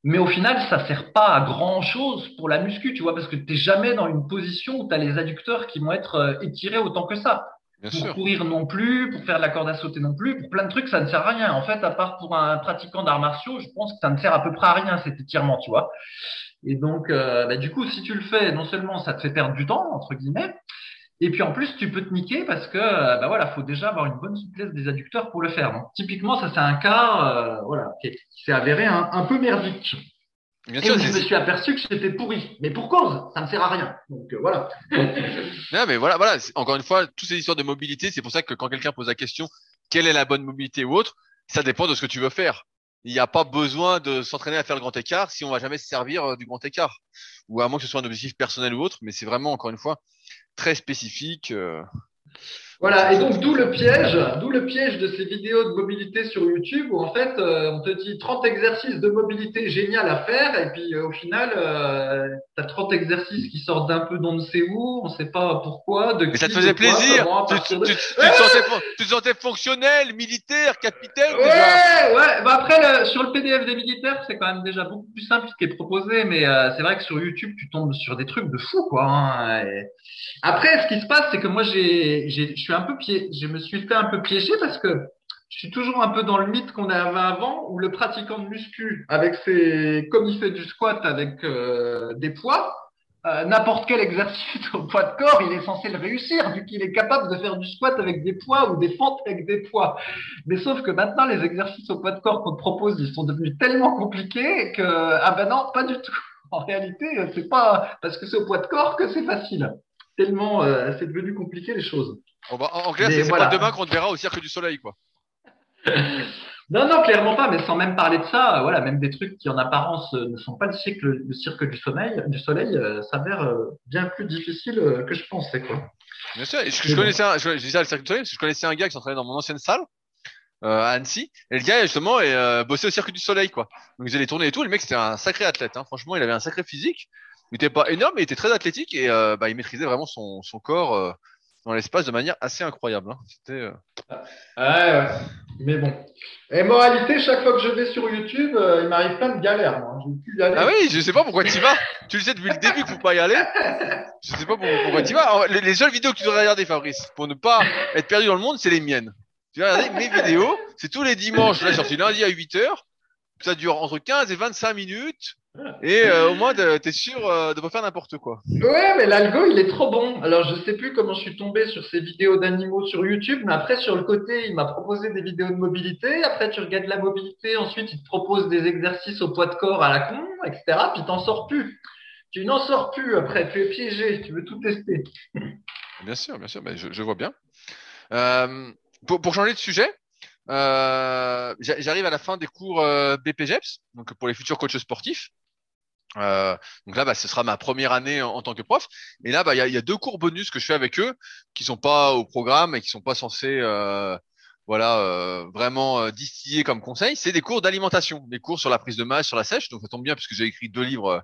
Speaker 1: Mais au final, ça sert pas à grand chose pour la muscu, tu vois, parce que tu n'es jamais dans une position où tu as les adducteurs qui vont être euh, étirés autant que ça. pour courir non plus, pour faire de la corde à sauter non plus, pour plein de trucs, ça ne sert à rien. En fait, à part pour un pratiquant d'arts martiaux, je pense que ça ne sert à peu près à rien cet étirement, tu vois. Et donc, euh, bah, du coup, si tu le fais, non seulement ça te fait perdre du temps, entre guillemets, et puis en plus, tu peux te niquer parce que euh, bah voilà, faut déjà avoir une bonne souplesse des adducteurs pour le faire. Donc, typiquement, ça c'est un cas euh, voilà, qui, s'est avéré un, peu merdique. Bien et sûr, je me suis aperçu que j'étais pourri. Mais pour cause, ça ne sert à rien. Donc euh, voilà. <laughs>
Speaker 2: non, mais voilà, voilà. Encore une fois, toutes ces histoires de mobilité, c'est pour ça que quand quelqu'un pose la question, quelle est la bonne mobilité ou autre, ça dépend de ce que tu veux faire. Il n'y a pas besoin de s'entraîner à faire le grand écart si on va jamais se servir du grand écart. Ou à moins que ce soit un objectif personnel ou autre, mais c'est vraiment, encore une fois, très spécifique. Euh,
Speaker 1: voilà, et donc d'où le piège, d'où le piège de ces vidéos de mobilité sur YouTube où en fait euh, on te dit 30 exercices de mobilité génial à faire et puis euh, au final euh, tu as 30 exercices qui sortent d'un peu d'on ne sait où, on ne sait pas pourquoi, de
Speaker 2: Mais ça te faisait plaisir, tu, te sentais, fonctionnel, militaire, capitaine
Speaker 1: Ouais, ouais, bah après sur le PDF des militaires c'est quand même déjà beaucoup plus simple ce qui est proposé mais c'est vrai que sur YouTube tu tombes sur des trucs de fou quoi. Hein, Après ce qui se passe c'est que moi j'ai, je suis un peu piégé, je me suis fait un peu piéger parce que je suis toujours un peu dans le mythe qu'on avait avant où le pratiquant de muscu, avec ses, comme il fait du squat avec euh, des poids, euh, n'importe quel exercice au poids de corps, il est censé le réussir vu qu'il est capable de faire du squat avec des poids ou des fentes avec des poids. Mais sauf que maintenant, les exercices au poids de corps qu'on propose, ils sont devenus tellement compliqués que, ah ben non, pas du tout. En réalité, c'est pas parce que c'est au poids de corps que c'est facile. Tellement, euh, c'est devenu compliqué les choses.
Speaker 2: Bah, en clair, c'est pas demain qu'on te verra au Cirque du Soleil, quoi. <laughs>
Speaker 1: non, non, clairement pas, mais sans même parler de ça, voilà, même des trucs qui en apparence ne sont pas le cirque, le cirque du soleil, du soleil euh, s'avère euh, bien plus difficile euh, que je pensais, quoi.
Speaker 2: Bien sûr, je, je connaissais un, je, disais le cirque du soleil parce que je connaissais un gars qui s'entraînait dans mon ancienne salle. à Annecy et le gars justement est, bossait au cirque du soleil quoi donc ils allaient tourner et tout le mec c'était un sacré athlète hein. franchement il avait un sacré physique il était pas énorme mais il était très athlétique et bah, il maîtrisait vraiment son, son corps dans l'espace de manière assez incroyable. Hein. C'était. Euh...
Speaker 1: ouais, Mais bon. Et moralité, chaque fois que je vais sur YouTube, euh, il m'arrive plein de galères. Moi.
Speaker 2: Je ah oui, je sais pas pourquoi tu y vas. tu le sais depuis le début qu'il faut pas y aller. Je sais pas pourquoi tu y vas. Les, les, seules vidéos que tu devrais regarder, Fabrice, pour ne pas être perdu dans le monde, c'est les miennes. Tu vas regarder mes vidéos. C'est tous les dimanches. Là, sorti lundi à 8 h Ça dure entre 15 et 25 minutes. Et euh, au moins, t'es sûr euh, de pas faire n'importe quoi.
Speaker 1: Ouais, mais l'algo, il est trop bon. Alors, je sais plus comment je suis tombé sur ces vidéos d'animaux sur YouTube, mais après, sur le côté, il m'a proposé des vidéos de mobilité. Après, tu regardes la mobilité. Ensuite, il te propose des exercices au poids de corps à la con, etc. Puis, t'en sors plus. Tu n'en sors plus après. Tu es piégé. Tu veux tout tester. <laughs>
Speaker 2: Bien sûr, bien sûr. Mais je, je vois bien. Euh, pour, pour changer de sujet, euh, j'arrive à la fin des cours BPGEPS, donc pour les futurs coachs sportifs. Euh, donc là, bah, ce sera ma première année en, tant que prof. Et là, bah, il y, a, y, a, deux cours bonus que je fais avec eux, qui sont pas au programme et qui sont pas censés, euh, voilà, euh, vraiment euh, distiller comme conseil. C'est des cours d'alimentation, des cours sur la prise de masse, sur la sèche. Donc ça tombe bien puisque j'ai écrit deux livres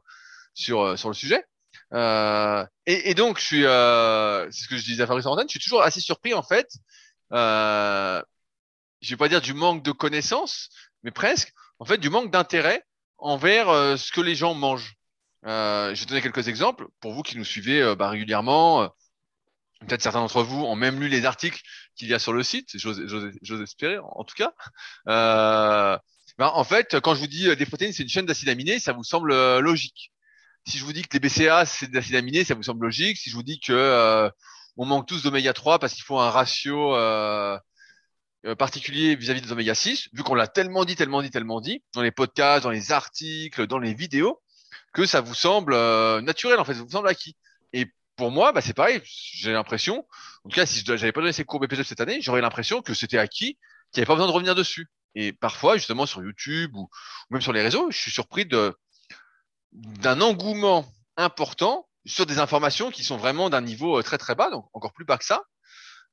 Speaker 2: sur sur le sujet. Et, et, donc, je suis, c'est ce que je disais à Fabrice Arantane, je suis toujours assez surpris en fait. je vais pas dire du manque de connaissances, mais presque, en fait, du manque d'intérêt envers euh, ce que les gens mangent. Euh, je vais donner quelques exemples pour vous qui nous suivez euh, bah, régulièrement. Peut-être certains d'entre vous ont même lu les articles qu'il y a sur le site, j'ose espérer en, tout cas. Euh, ben, en fait, quand je vous dis des protéines, c'est une chaîne d'acides aminés, ça vous semble logique. Si je vous dis que les BCA, c'est des acides aminés, ça vous semble logique. Si je vous dis que on manque tous d'oméga 3 parce qu'il faut un ratio euh, euh, particulier vis-à-vis des oméga 6, vu qu'on l'a tellement dit, tellement dit, tellement dit, dans les podcasts, dans les articles, dans les vidéos, que ça vous semble euh, naturel, en fait, ça vous semble acquis. Et pour moi, bah, c'est pareil, j'ai l'impression, en tout cas, si je n'avais pas donné ces cours BPGEPS cette année, j'aurais l'impression que c'était acquis, qu'il n'y avait pas besoin de revenir dessus. Et parfois, justement, sur YouTube ou, ou même sur les réseaux, je suis surpris de d'un engouement important sur des informations qui sont vraiment d'un niveau euh, très très bas, donc encore plus bas que ça.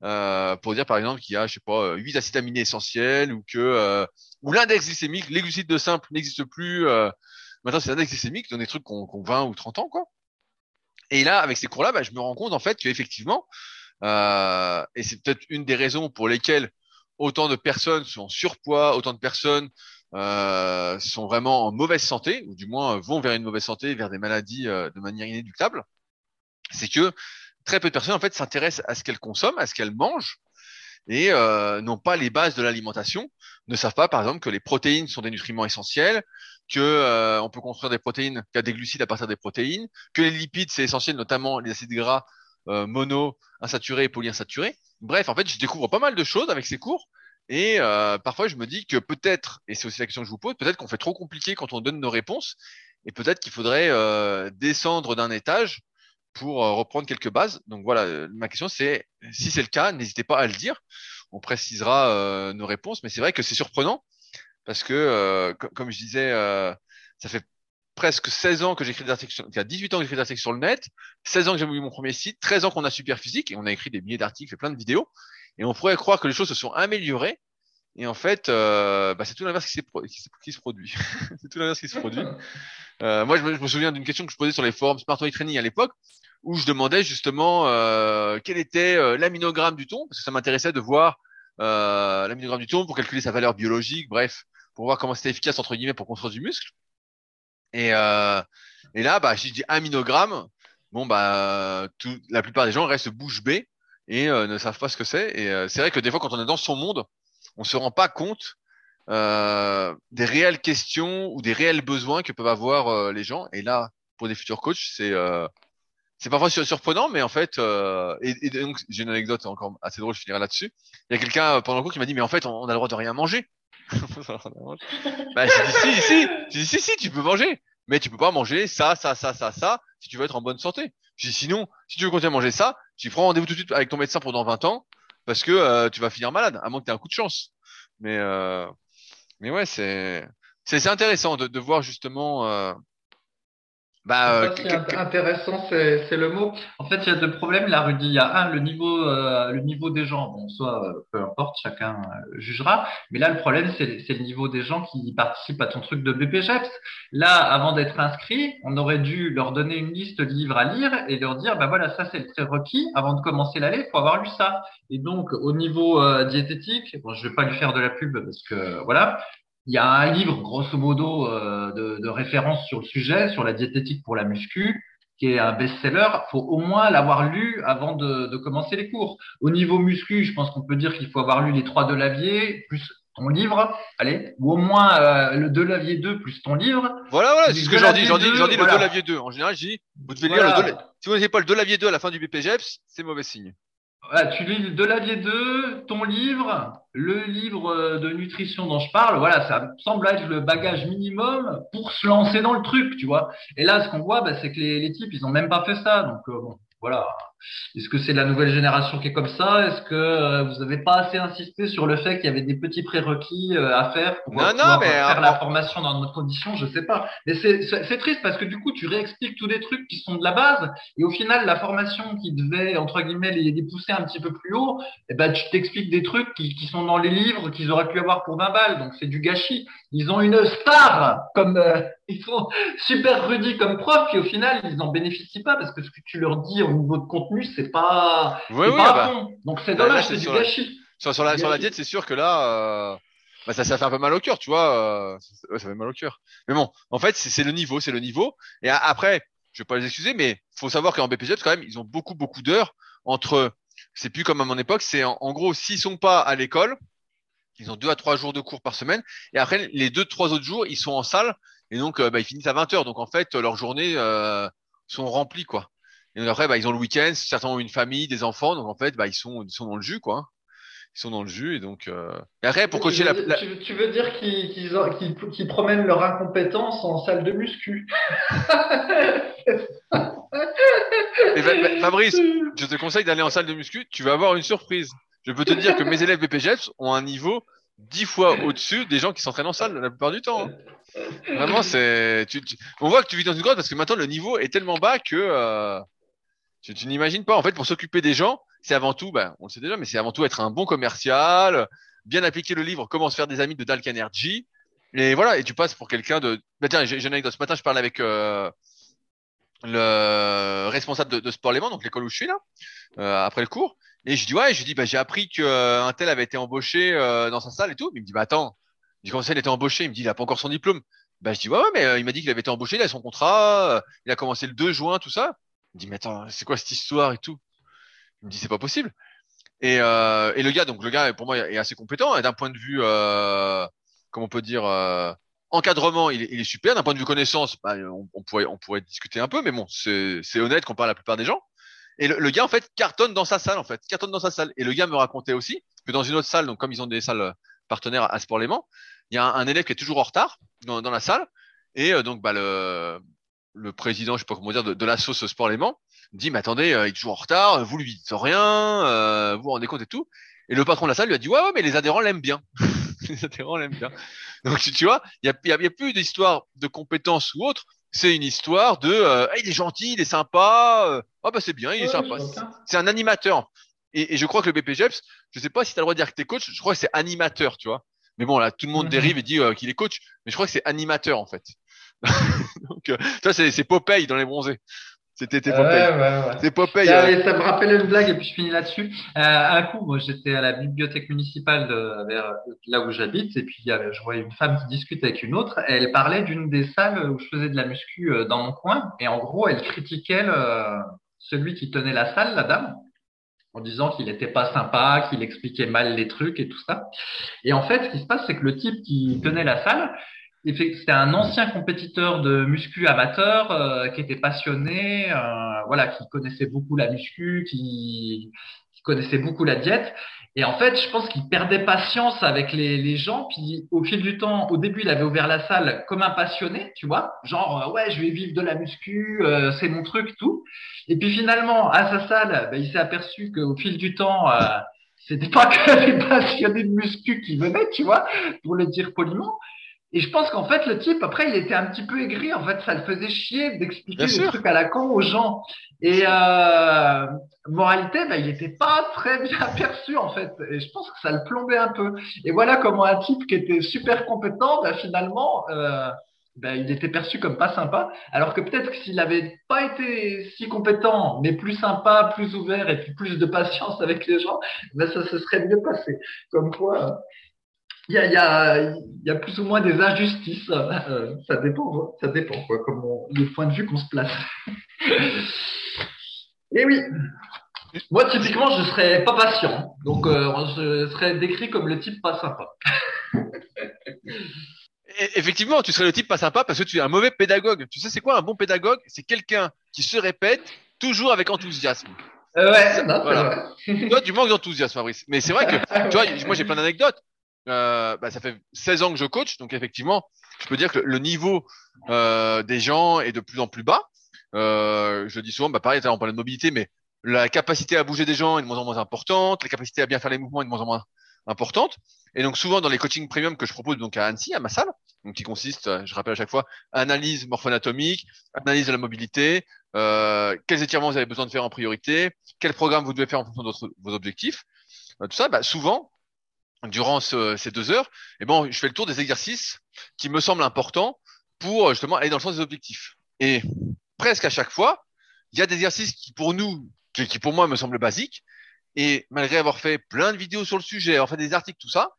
Speaker 2: Euh, pour dire par exemple qu'il y a, je sais pas, 8 acides aminés essentiels ou que euh, ou l'index glycémique, les de simple n'existent plus. Euh, maintenant, c'est l'index glycémique dans des trucs qu'on qu 20 ou 30 ans, quoi. Et là, avec ces cours-là, bah, je me rends compte en fait qu'effectivement, euh, et c'est peut-être une des raisons pour lesquelles autant de personnes sont en surpoids, autant de personnes euh, sont vraiment en mauvaise santé, ou du moins vont vers une mauvaise santé, vers des maladies euh, de manière inéductable, c'est que très peu de personnes en fait s'intéressent à ce qu'elles consomment, à ce qu'elles mangent, et euh, n'ont pas les bases de l'alimentation, ne savent pas par exemple que les protéines sont des nutriments essentiels, que euh, on peut construire des protéines, qu'il y a des glucides à partir des protéines, que les lipides c'est essentiel, notamment les acides gras euh, mono, insaturés et polyinsaturés. Bref, en fait, je découvre pas mal de choses avec ces cours. Et euh, parfois, je me dis que peut-être, et c'est aussi la question que je vous pose, peut-être qu'on fait trop compliqué quand on donne nos réponses, et peut-être qu'il faudrait euh, descendre d'un étage pour euh, reprendre quelques bases. Donc voilà, euh, ma question c'est, si c'est le cas, n'hésitez pas à le dire. On précisera euh, nos réponses, mais c'est vrai que c'est surprenant parce que, euh, comme je disais, ça fait presque 16 ans que j'écris des articles, sur, il y a 18 ans que j'écris des articles sur le net, 16 ans que j'ai eu mon premier site, 13 ans qu'on a Super Physique et on a écrit des milliers d'articles, fait plein de vidéos. Et on pourrait croire que les choses se sont améliorées. Et en fait, euh, bah, c'est tout l'inverse qui, se produit. <laughs> c'est tout l'inverse qui se produit. <laughs> Euh, moi, je me, souviens d'une question que je posais sur les forums Smart Weight Training à l'époque, où je demandais justement euh, quel était euh, l'aminogramme du thon, parce que ça m'intéressait de voir euh, l'aminogramme du thon pour calculer sa valeur biologique, bref, pour voir comment c'était efficace entre guillemets pour construire du muscle. Et, euh, et là, bah, je dis aminogramme, bon bah, tout, la plupart des gens restent bouche bée et ne savent pas ce que c'est. Et c'est vrai que des fois, quand on est dans son monde, on se rend pas compte euh, des réelles questions ou des réels besoins que peuvent avoir euh, les gens. Et là, pour des futurs coachs, c'est euh, c'est parfois surprenant, mais en fait, euh, et, et, donc j'ai une anecdote encore assez drôle, je finirai là-dessus. Il y a quelqu'un pendant le cours qui m'a dit, mais en fait, on, a le droit de rien manger. <laughs> bah, j'ai dit si, si, dit si, si, tu peux manger, mais tu peux pas manger ça, ça, ça, ça, ça, si tu veux être en bonne santé. J'ai dit sinon, si tu veux continuer à manger ça, tu prends rendez-vous tout de suite avec ton médecin pendant 20 ans, parce que euh, tu vas finir malade, à moins que tu aies un coup de chance. Mais euh, mais ouais, c'est c'est intéressant de, de voir justement euh,
Speaker 1: bah, euh, intéressant, c'est le mot. En fait, il y a deux problèmes là, Rudy. Il y a un, le niveau, euh, le niveau des gens. Bon, soit, euh, peu importe, chacun euh, jugera. Mais là, le problème, c'est le niveau des gens qui participent à ton truc de BPGEPS. Là, avant d'être inscrit, on aurait dû leur donner une liste de livres à lire et leur dire, bah voilà, ça c'est le prérequis. Avant de commencer l'année, il faut avoir lu ça. Et donc, au niveau euh, diététique, bon, je vais pas lui faire de la pub parce que voilà, il y a un livre, grosso modo, euh, de, de, référence sur le sujet, sur la diététique pour la muscu, qui est un best-seller. Il faut au moins l'avoir lu avant de, de, commencer les cours. Au niveau muscu, je pense qu'on peut dire qu'il faut avoir lu les trois de Lavier, plus ton livre, allez, ou au moins euh, le De Lavier 2 plus ton livre.
Speaker 2: Voilà, voilà, c'est ce que j'en dis. J'en dis, j'en dis le De Lavier 2. En général, je dis, vous devez voilà. lire le De Si vous n'avez pas le De Lavier 2 à la fin du BPGEPS, c'est mauvais signe.
Speaker 1: Voilà, tu lis de Lavier 2, ton livre, le livre de nutrition dont je parle, voilà, ça semble être le bagage minimum pour se lancer dans le truc, tu vois. Et là, ce qu'on voit, bah, c'est que les, les, types, ils ont même pas fait ça. Donc, euh, bon, voilà. Est-ce que c'est la nouvelle génération qui est comme ça? Est-ce que euh, vous n'avez pas assez insisté sur le fait qu'il y avait des petits prérequis euh, à faire pour
Speaker 2: non, non, mais
Speaker 1: faire la formation dans notre condition? Je sais pas. Mais c'est triste parce que du coup, tu réexpliques tous des trucs qui sont de la base et au final, la formation qui devait entre guillemets les, les pousser un petit peu plus haut, eh ben, tu t'expliques des trucs qui, qui, sont dans les livres qu'ils auraient pu avoir pour 20 balles. Donc c'est du gâchis. Ils ont une star comme euh, <laughs> ils sont super rudis comme prof et au final, ils n'en bénéficient pas parce que ce que tu leur dis au niveau de contenu, c'est pas,
Speaker 2: oui, oui,
Speaker 1: pas
Speaker 2: bah,
Speaker 1: bon. Donc c'est dommage, c'est du gâchis.
Speaker 2: Sur, sur, la, sur la diète, c'est sûr que là, euh, bah ça, ça fait un peu mal au cœur, tu vois. Euh, ouais, ça fait mal au cœur. Mais bon, en fait, c'est le niveau, c'est le niveau. Et après, je vais pas les excuser, mais faut savoir qu'en BPGEPS, quand même, ils ont beaucoup, beaucoup d'heures entre. C'est plus comme à mon époque. C'est en, en, gros, s'ils sont pas à l'école, ils ont deux à trois jours de cours par semaine. Et après, les deux, trois autres jours, ils sont en salle. Et donc, euh, bah, ils finissent à 20 heures. Donc, en fait, leurs journées euh, sont remplies, quoi. Et donc après, bah, ils ont le week-end, certains ont une famille, des enfants, donc en fait, bah, ils sont, ils sont dans le jus, quoi. Ils sont dans le jus, et donc. Euh... Et après, pour coacher la,
Speaker 1: tu veux- tu veux dire qu'ils promènent leur incompétence en salle de muscu <laughs>
Speaker 2: Et Fabrice, je te conseille d'aller en salle de muscu, tu vas avoir une surprise. Je peux te dire que mes élèves BPGEPS ont un niveau dix fois au-dessus des gens qui s'entraînent en salle la plupart du temps. hein. Vraiment, c'est. Tu, tu- On voit que tu vis dans une grotte parce que maintenant le niveau est tellement bas que euh, tu, n'imagines pas. En fait, pour s'occuper des gens, c'est avant tout, ben, on le sait déjà, mais c'est avant tout être un bon commercial, bien appliquer le livre Comment se faire des amis de Dalk Energy. Et voilà, et tu passes pour quelqu'un de. Bah, tiens, j'ai une anecdote. Ce matin, je parlais avec euh, le responsable de, de Sport Léman, donc l'école où je suis là, euh, après le cours. Et je dis ouais, je dis bah j'ai appris que euh, tel avait été embauché euh, dans sa salle et tout. Il me dit bah attends, je dis comment ça il été embauché? Il me dit il a pas encore son diplôme. Bah je dis ouais ouais mais euh, il m'a dit qu'il avait été embauché, il a son contrat, euh, il a commencé le 2 juin tout ça. Il me dit mais attends c'est quoi cette histoire et tout? Il me dit c'est pas possible. Et euh, et le gars donc le gars pour moi est assez compétent et d'un point de vue euh, comment on peut dire euh, encadrement il est, super d'un point de vue connaissance bah, on, pourrait on pourrait discuter un peu mais bon c'est honnête qu'on parle à la plupart des gens. Et le, gars, en fait, cartonne dans sa salle, en fait. Cartonne dans sa salle. Et le gars me racontait aussi que dans une autre salle, donc comme ils ont des salles euh, partenaires à Sport Léman, il y a un, élève qui est toujours en retard dans, la salle. Et donc, bah, le, le président, je sais pas comment dire, de, de la sauce Sport Léman dit, mais attendez, euh, il est toujours en retard, vous lui dites rien, euh, vous vous rendez compte et tout. Et le patron de la salle lui a dit, ouais, ouais, mais les adhérents l'aiment bien. <laughs> les adhérents l'aiment bien. Donc, tu, tu vois, il y a, y a, il y a plus d'histoire de compétences ou autre. C'est une histoire de, euh, il est gentil, il est sympa, euh, ah bah c'est bien, il est
Speaker 1: Ouais,
Speaker 2: sympa. C'est un animateur. Et, et je crois que le BPGEPS, je sais pas si tu as le droit de dire que t'es coach, je crois que c'est animateur, tu vois. Mais bon, là, tout le monde dérive et dit euh, qu'il est coach, mais je crois que c'est animateur, en fait. <laughs> Donc, euh, toi, c'est c'est Popeye dans les bronzés. C'était t'es
Speaker 1: Ouais,
Speaker 2: Popeye.
Speaker 1: ouais, ouais.
Speaker 2: C'est Popeye.
Speaker 1: Ça,
Speaker 2: euh,
Speaker 1: ça me rappelle une blague et puis je finis là-dessus. Euh, un coup, moi, j'étais à la bibliothèque municipale de, vers là où j'habite et puis je voyais une femme qui discute avec une autre. Elle parlait d'une des salles où je faisais de la muscu euh, dans mon coin et en gros, elle critiquait le- celui qui tenait la salle, la dame, en disant qu'il n'était pas sympa, qu'il expliquait mal les trucs et tout ça. Et en fait, ce qui se passe, c'est que le type qui tenait la salle, C'était un ancien compétiteur de muscu amateur euh, qui était passionné, euh, voilà, qui connaissait beaucoup la muscu, qui, qui connaissait beaucoup la diète. Et en fait, je pense qu'il perdait patience avec les, gens. Puis au fil du temps, au début, il avait ouvert la salle comme un passionné, tu vois, genre euh, ouais, je vais vivre de la muscu, euh, c'est mon truc, tout. Et puis finalement, à sa salle, ben, il s'est aperçu qu'au fil du temps, euh, c'était pas <laughs> que les passionnés de muscu qui venaient, tu vois, pour le dire poliment. Et je pense qu'en fait, le type, après, il était un petit peu aigri. En fait, ça le faisait chier d'expliquer des trucs à la con aux gens. Et euh, moralité, ben, il était pas très bien <laughs> perçu, en fait. Et je pense que ça le plombait un peu. Et voilà comment un type qui était super compétent, ben, finalement, euh, ben, il était perçu comme pas sympa. Alors que peut-être que s'il avait pas été si compétent, mais plus sympa, plus ouvert et puis plus de patience avec les gens, ben, ça se serait mieux passé. Comme quoi, euh, il y a, il y, a, il y a plus ou moins des injustices. Euh, ça dépend, ça dépend quoi, comment le point de vue qu'on se place. <laughs> Et oui. Moi, typiquement, je serais pas patient. Donc, euh, je serais décrit comme le type pas sympa. <laughs>
Speaker 2: Effectivement, tu serais le type pas sympa parce que tu es un mauvais pédagogue. Tu sais, c'est quoi un bon pédagogue? C'est quelqu'un qui se répète toujours avec enthousiasme.
Speaker 1: Euh, ouais, non, c'est
Speaker 2: Voilà. Toi, tu manques d'enthousiasme, Fabrice. Mais c'est vrai que, <laughs> tu vois, moi, j'ai plein d'anecdotes. Euh, bah, ça fait 16 ans que je coach, donc effectivement, je peux dire que le niveau euh, des gens est de plus en plus bas. Euh, je dis souvent, bah, pareil, on parlait de mobilité, mais la capacité à bouger des gens est de moins en moins importante, la capacité à bien faire les mouvements est de moins en moins importante. Et donc souvent dans les coachings premium que je propose donc à Annecy, à ma salle, donc qui consiste, je rappelle à chaque fois, analyse morpho-anatomique, analyse de la mobilité, euh, quels étirements vous avez besoin de faire en priorité, quel programme vous devez faire en fonction de vos objectifs, euh, tout ça, bah, souvent durant ce- ces deux heures, eh ben, je fais le tour des exercices qui me semblent importants pour euh, justement aller dans le sens des objectifs. Et presque à chaque fois, il y a des exercices qui pour nous, qui, qui pour moi me semblent basiques, et malgré avoir fait plein de vidéos sur le sujet, avoir fait des articles, tout ça,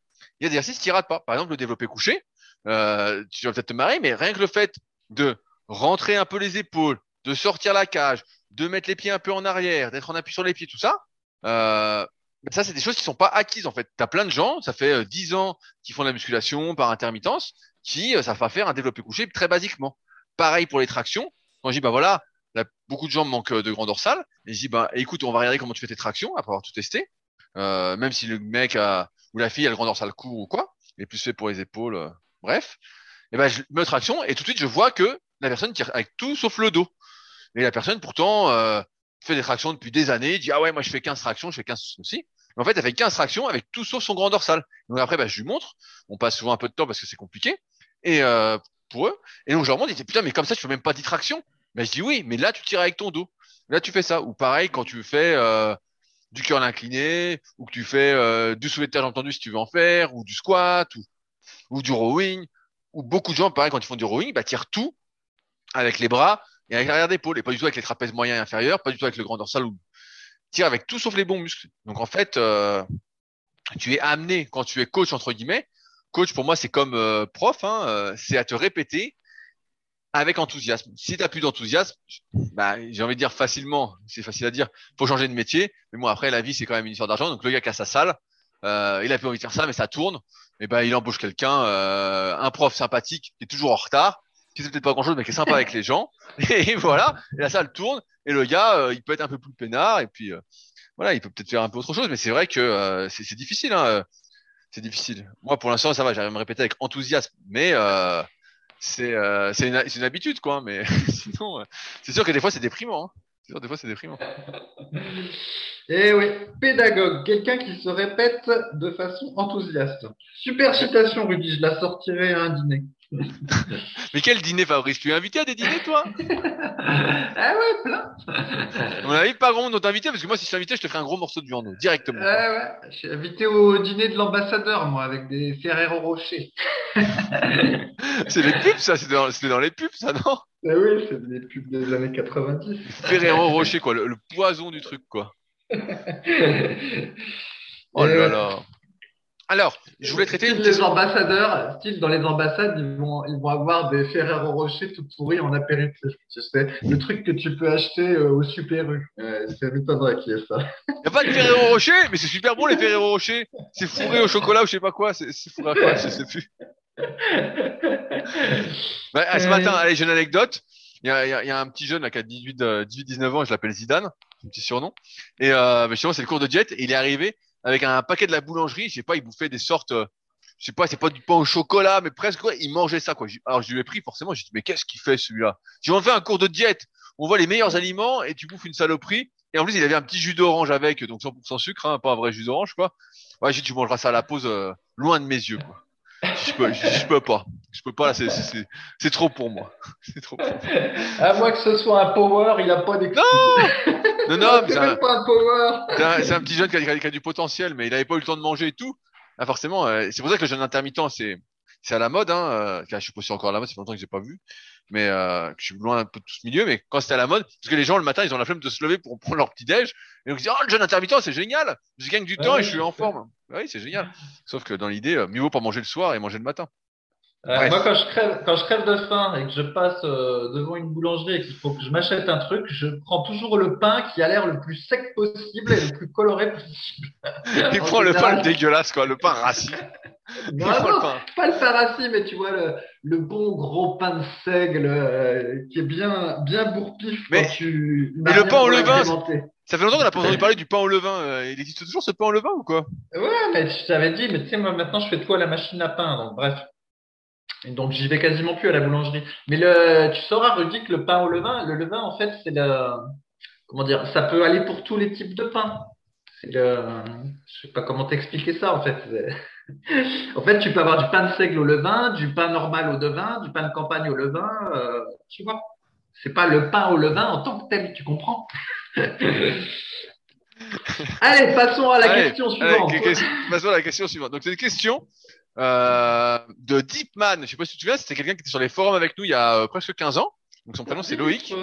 Speaker 2: il y a des exercices qui ratent pas. Par exemple, le développé couché, euh, tu vas peut-être te marrer, mais rien que le fait de rentrer un peu les épaules, de sortir la cage, de mettre les pieds un peu en arrière, d'être en appui sur les pieds, tout ça, euh, ça, c'est des choses qui sont pas acquises en fait. Tu as plein de gens, ça fait euh, 10 ans qu'ils font de la musculation par intermittence, qui euh, savent pas faire un développé couché très basiquement. Pareil pour les tractions. Quand je dis bah voilà, là, beaucoup de gens manquent de grand dorsal. Et je dis, bah, écoute, on va regarder comment tu fais tes tractions après avoir tout testé. Euh, même si le mec a, ou la fille a le grand dorsal court ou quoi, il est plus fait pour les épaules, euh, bref. Et ben, je mets traction et tout de suite, je vois que la personne tire avec tout sauf le dos. Et la personne, pourtant, euh, fait des tractions depuis des années, dit, ah ouais, moi, je fais 15 tractions, je fais 15 aussi. Mais en fait, elle fait 15 tractions avec tout sauf son grand dorsal. Donc après, bah, je lui montre. On passe souvent un peu de temps parce que c'est compliqué. Et euh, pour eux. Et donc je leur demande, putain, mais comme ça, tu fais même pas 10 tractions. Mais je dis oui, mais là, tu tires avec ton dos. Là, tu fais ça. Ou pareil, quand tu fais euh, du curl incliné, ou que tu fais euh, du soulevé de terre entendu si tu veux en faire, ou du squat, ou, ou du rowing. Ou beaucoup de gens, pareil, quand ils font du rowing, bah, tirent tout avec les bras et avec l'arrière d'épaule, et pas du tout avec les trapèzes moyens et inférieurs, pas du tout avec le grand dorsal, ou tire avec tout sauf les bons muscles. Donc en fait, euh, tu es amené quand tu es coach entre guillemets. Coach pour moi c'est comme euh, prof, hein, euh, c'est à te répéter avec enthousiasme. Si tu n'as plus d'enthousiasme, bah, j'ai envie de dire facilement, c'est facile à dire, faut changer de métier. Mais bon après la vie c'est quand même une histoire d'argent. Donc le gars qui a sa salle, euh, il a plus envie de faire ça, mais ça tourne. Et ben il embauche quelqu'un, un prof sympathique qui est toujours en retard, qui sait peut-être pas grand chose mais qui est sympa avec les gens. <laughs> Et voilà, et la salle tourne et le gars il peut être un peu plus peinard et puis voilà, il peut peut-être faire un peu autre chose, mais c'est vrai que c'est difficile. Hein, c'est difficile. Moi, pour l'instant, ça va, j'arrive à me répéter avec enthousiasme, mais euh, c'est euh, une, une, habitude, quoi. Mais <laughs> sinon, euh, c'est sûr que des fois, c'est déprimant. Hein. C'est sûr, des fois, c'est déprimant. <laughs>
Speaker 1: Eh oui, pédagogue, quelqu'un qui se répète de façon enthousiaste. Super citation, Rudy, je la sortirai à un dîner.
Speaker 2: Mais quel dîner, Fabrice? Tu es invité à des dîners, toi? <laughs>
Speaker 1: Ah ouais, plein.
Speaker 2: On n'invite pas grand monde invité parce que moi, si je suis invité, je te ferai un gros morceau de viande directement.
Speaker 1: Ah ouais, je suis invité au dîner de l'ambassadeur, moi, avec des Ferrero Rocher. <laughs>
Speaker 2: c'est les pubs, ça C'était dans, dans, les pubs, ça, non?
Speaker 1: Ah oui, c'est des pubs des années 90.
Speaker 2: Ferrero Rocher, quoi, le, poison du truc, quoi. <laughs> oh là là. Alors, je voulais traiter
Speaker 1: les ambassadeurs, style dans les ambassades, ils vont, ils vont avoir des Ferrero Rocher tout pourris en apéritif. Tu sais, le truc que tu peux acheter euh, au Super U. Euh, c'est qu'il <laughs> y ait ça.
Speaker 2: Il n'y a pas de Ferrero Rocher, mais c'est super bon les Ferrero Rocher. C'est fourré au chocolat ou je sais pas quoi. C'est fourré à quoi, je sais plus. <laughs> bah, ce matin, allez, j'ai une anecdote. Il y a, y a, un petit jeune là, qui a 18, 18 19 ans, je l'appelle Zidane, un petit surnom. Et euh, justement, c'est le cours de jet. Et il est arrivé avec un paquet de la boulangerie. Je sais pas, il bouffait des sortes, euh, je sais pas, c'est pas du pain au chocolat, mais presque quoi. Il mangeait ça quoi. Alors je lui ai pris forcément. J'ai dit mais qu'est-ce qu'il fait celui-là? J'ai on fait un cours de diète. On voit les meilleurs aliments et tu bouffes une saloperie. Et en plus il avait un petit jus d'orange avec, donc 100% sucre, hein, pas un vrai jus d'orange quoi. Ouais, j'ai dit tu mangeras ça à la pause, euh, loin de mes yeux quoi. Je peux, je, peux pas. Je peux pas, c'est, trop pour moi. <laughs> C'est trop pour moi.
Speaker 1: À moins que ce soit un power, il a pas d'excuse.
Speaker 2: Non! <laughs> Non, non,
Speaker 1: c'est un, pas un power.
Speaker 2: C'est un, petit jeune qui a, qui a, du potentiel, mais il avait pas eu le temps de manger et tout. Ah, forcément, euh, c'est pour ça que le jeune intermittent, c'est, c'est à la mode, hein. Euh, je suis pas sûr encore à la mode, c'est longtemps que j'ai pas vu. Mais, euh, je suis loin un peu de tout ce milieu, mais quand c'était à la mode, parce que les gens, le matin, ils ont la flemme de se lever pour prendre leur petit déj. Et donc, ils disent, oh, le jeune intermittent, c'est génial. Je gagne du temps et je suis en forme. Oui, c'est génial. Sauf que dans l'idée, mieux vaut pas manger le soir et manger le matin.
Speaker 1: Euh, moi, quand je, crève, quand je crève de faim et que je passe euh, devant une boulangerie et qu'il faut que je m'achète un truc, je prends toujours le pain qui a l'air le plus sec possible et le plus coloré possible. <laughs>
Speaker 2: Il prend le pain le dégueulasse, quoi, le pain rassis. <laughs>
Speaker 1: Non, non, pas le pain rassis, mais tu vois le, le bon gros pain de seigle euh, qui est bien, bien bourpif
Speaker 2: mais,
Speaker 1: quand tu.
Speaker 2: Mais le pain au levain, ça fait longtemps qu'on n'a pas entendu <laughs> parler du pain au levain. il existe toujours ce pain au levain ou quoi?
Speaker 1: Ouais, mais je t'avais dit, mais tu sais, moi maintenant je fais tout à la machine à pain, donc bref. Donc j'y vais quasiment plus à la boulangerie. Mais le, tu sauras, Rudy, que le pain au levain, le levain, en fait, c'est le, comment dire, ça peut aller pour tous les types de pain. C'est le, je sais pas comment t'expliquer ça, en fait. <laughs> en fait, tu peux avoir du pain de seigle au levain, du pain normal au levain, du pain de campagne au levain, euh, tu vois. C'est pas le pain au levain en tant que tel, tu comprends? <laughs> Allez, passons à la question suivante.
Speaker 2: passons à la question suivante. Donc c'est une question euh, de Deepman. Je sais pas si tu te souviens, c'était quelqu'un qui était sur les forums avec nous il y a euh, presque 15 ans. Donc son prénom c'est Loïc.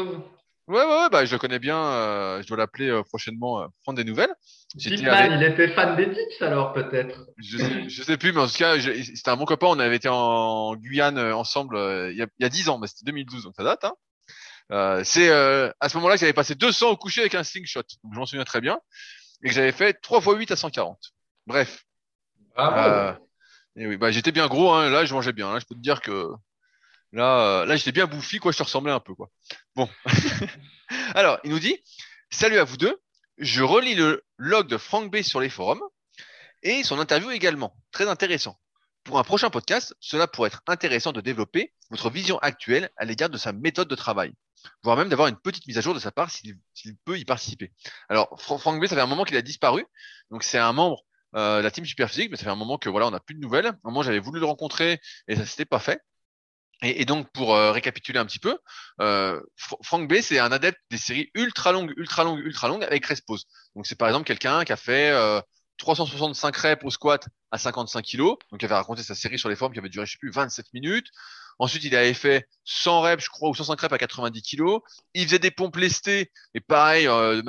Speaker 2: Ouais, ouais, ouais, bah, je le connais bien. Euh, je dois l'appeler euh, prochainement, prendre des nouvelles.
Speaker 1: Deepman, il était fan des tips alors peut-être.
Speaker 2: Je, je sais plus, mais en tout cas, c'était un bon copain. On avait été en Guyane ensemble il, y a, il y a 10 ans, mais c'était 2012, donc ça date. Hein. Euh, c'est à ce moment-là que j'avais passé 200 au coucher avec un slingshot. Donc je m'en souviens très bien. Et que j'avais fait 3 x 8 à 140. Bref.
Speaker 1: Bravo.
Speaker 2: Et oui, bah j'étais bien gros, hein, là je mangeais bien. Là, je peux te dire que Là, euh, là, j'étais bien bouffi, quoi. Je te ressemblais un peu, quoi. Bon. <laughs> Alors, il nous dit Salut à vous deux. Je relis le log de Frank B sur les forums et son interview également. Très intéressant. Pour un prochain podcast, cela pourrait être intéressant de développer votre vision actuelle à l'égard de sa méthode de travail, voire même d'avoir une petite mise à jour de sa part s'il peut y participer. Alors, Frank B, ça fait un moment qu'il a disparu, donc c'est un membre euh, la team Superphysique, mais ça fait un moment que voilà, on n'a plus de nouvelles. un moment, j'avais voulu le rencontrer et ça s'était pas fait. Et, donc, pour euh, récapituler un petit peu, euh, Frank B, c'est un adepte des séries ultra longues, ultra longues, ultra longues avec respose. Donc, c'est par exemple quelqu'un qui a fait 365 reps au squat à 55 kg. Donc, il avait raconté sa série sur les formes qui avait duré, je sais plus, 27 minutes. Ensuite, il avait fait 100 reps, je crois, ou 105 reps à 90 kg. Il faisait des pompes lestées, et pareil, euh,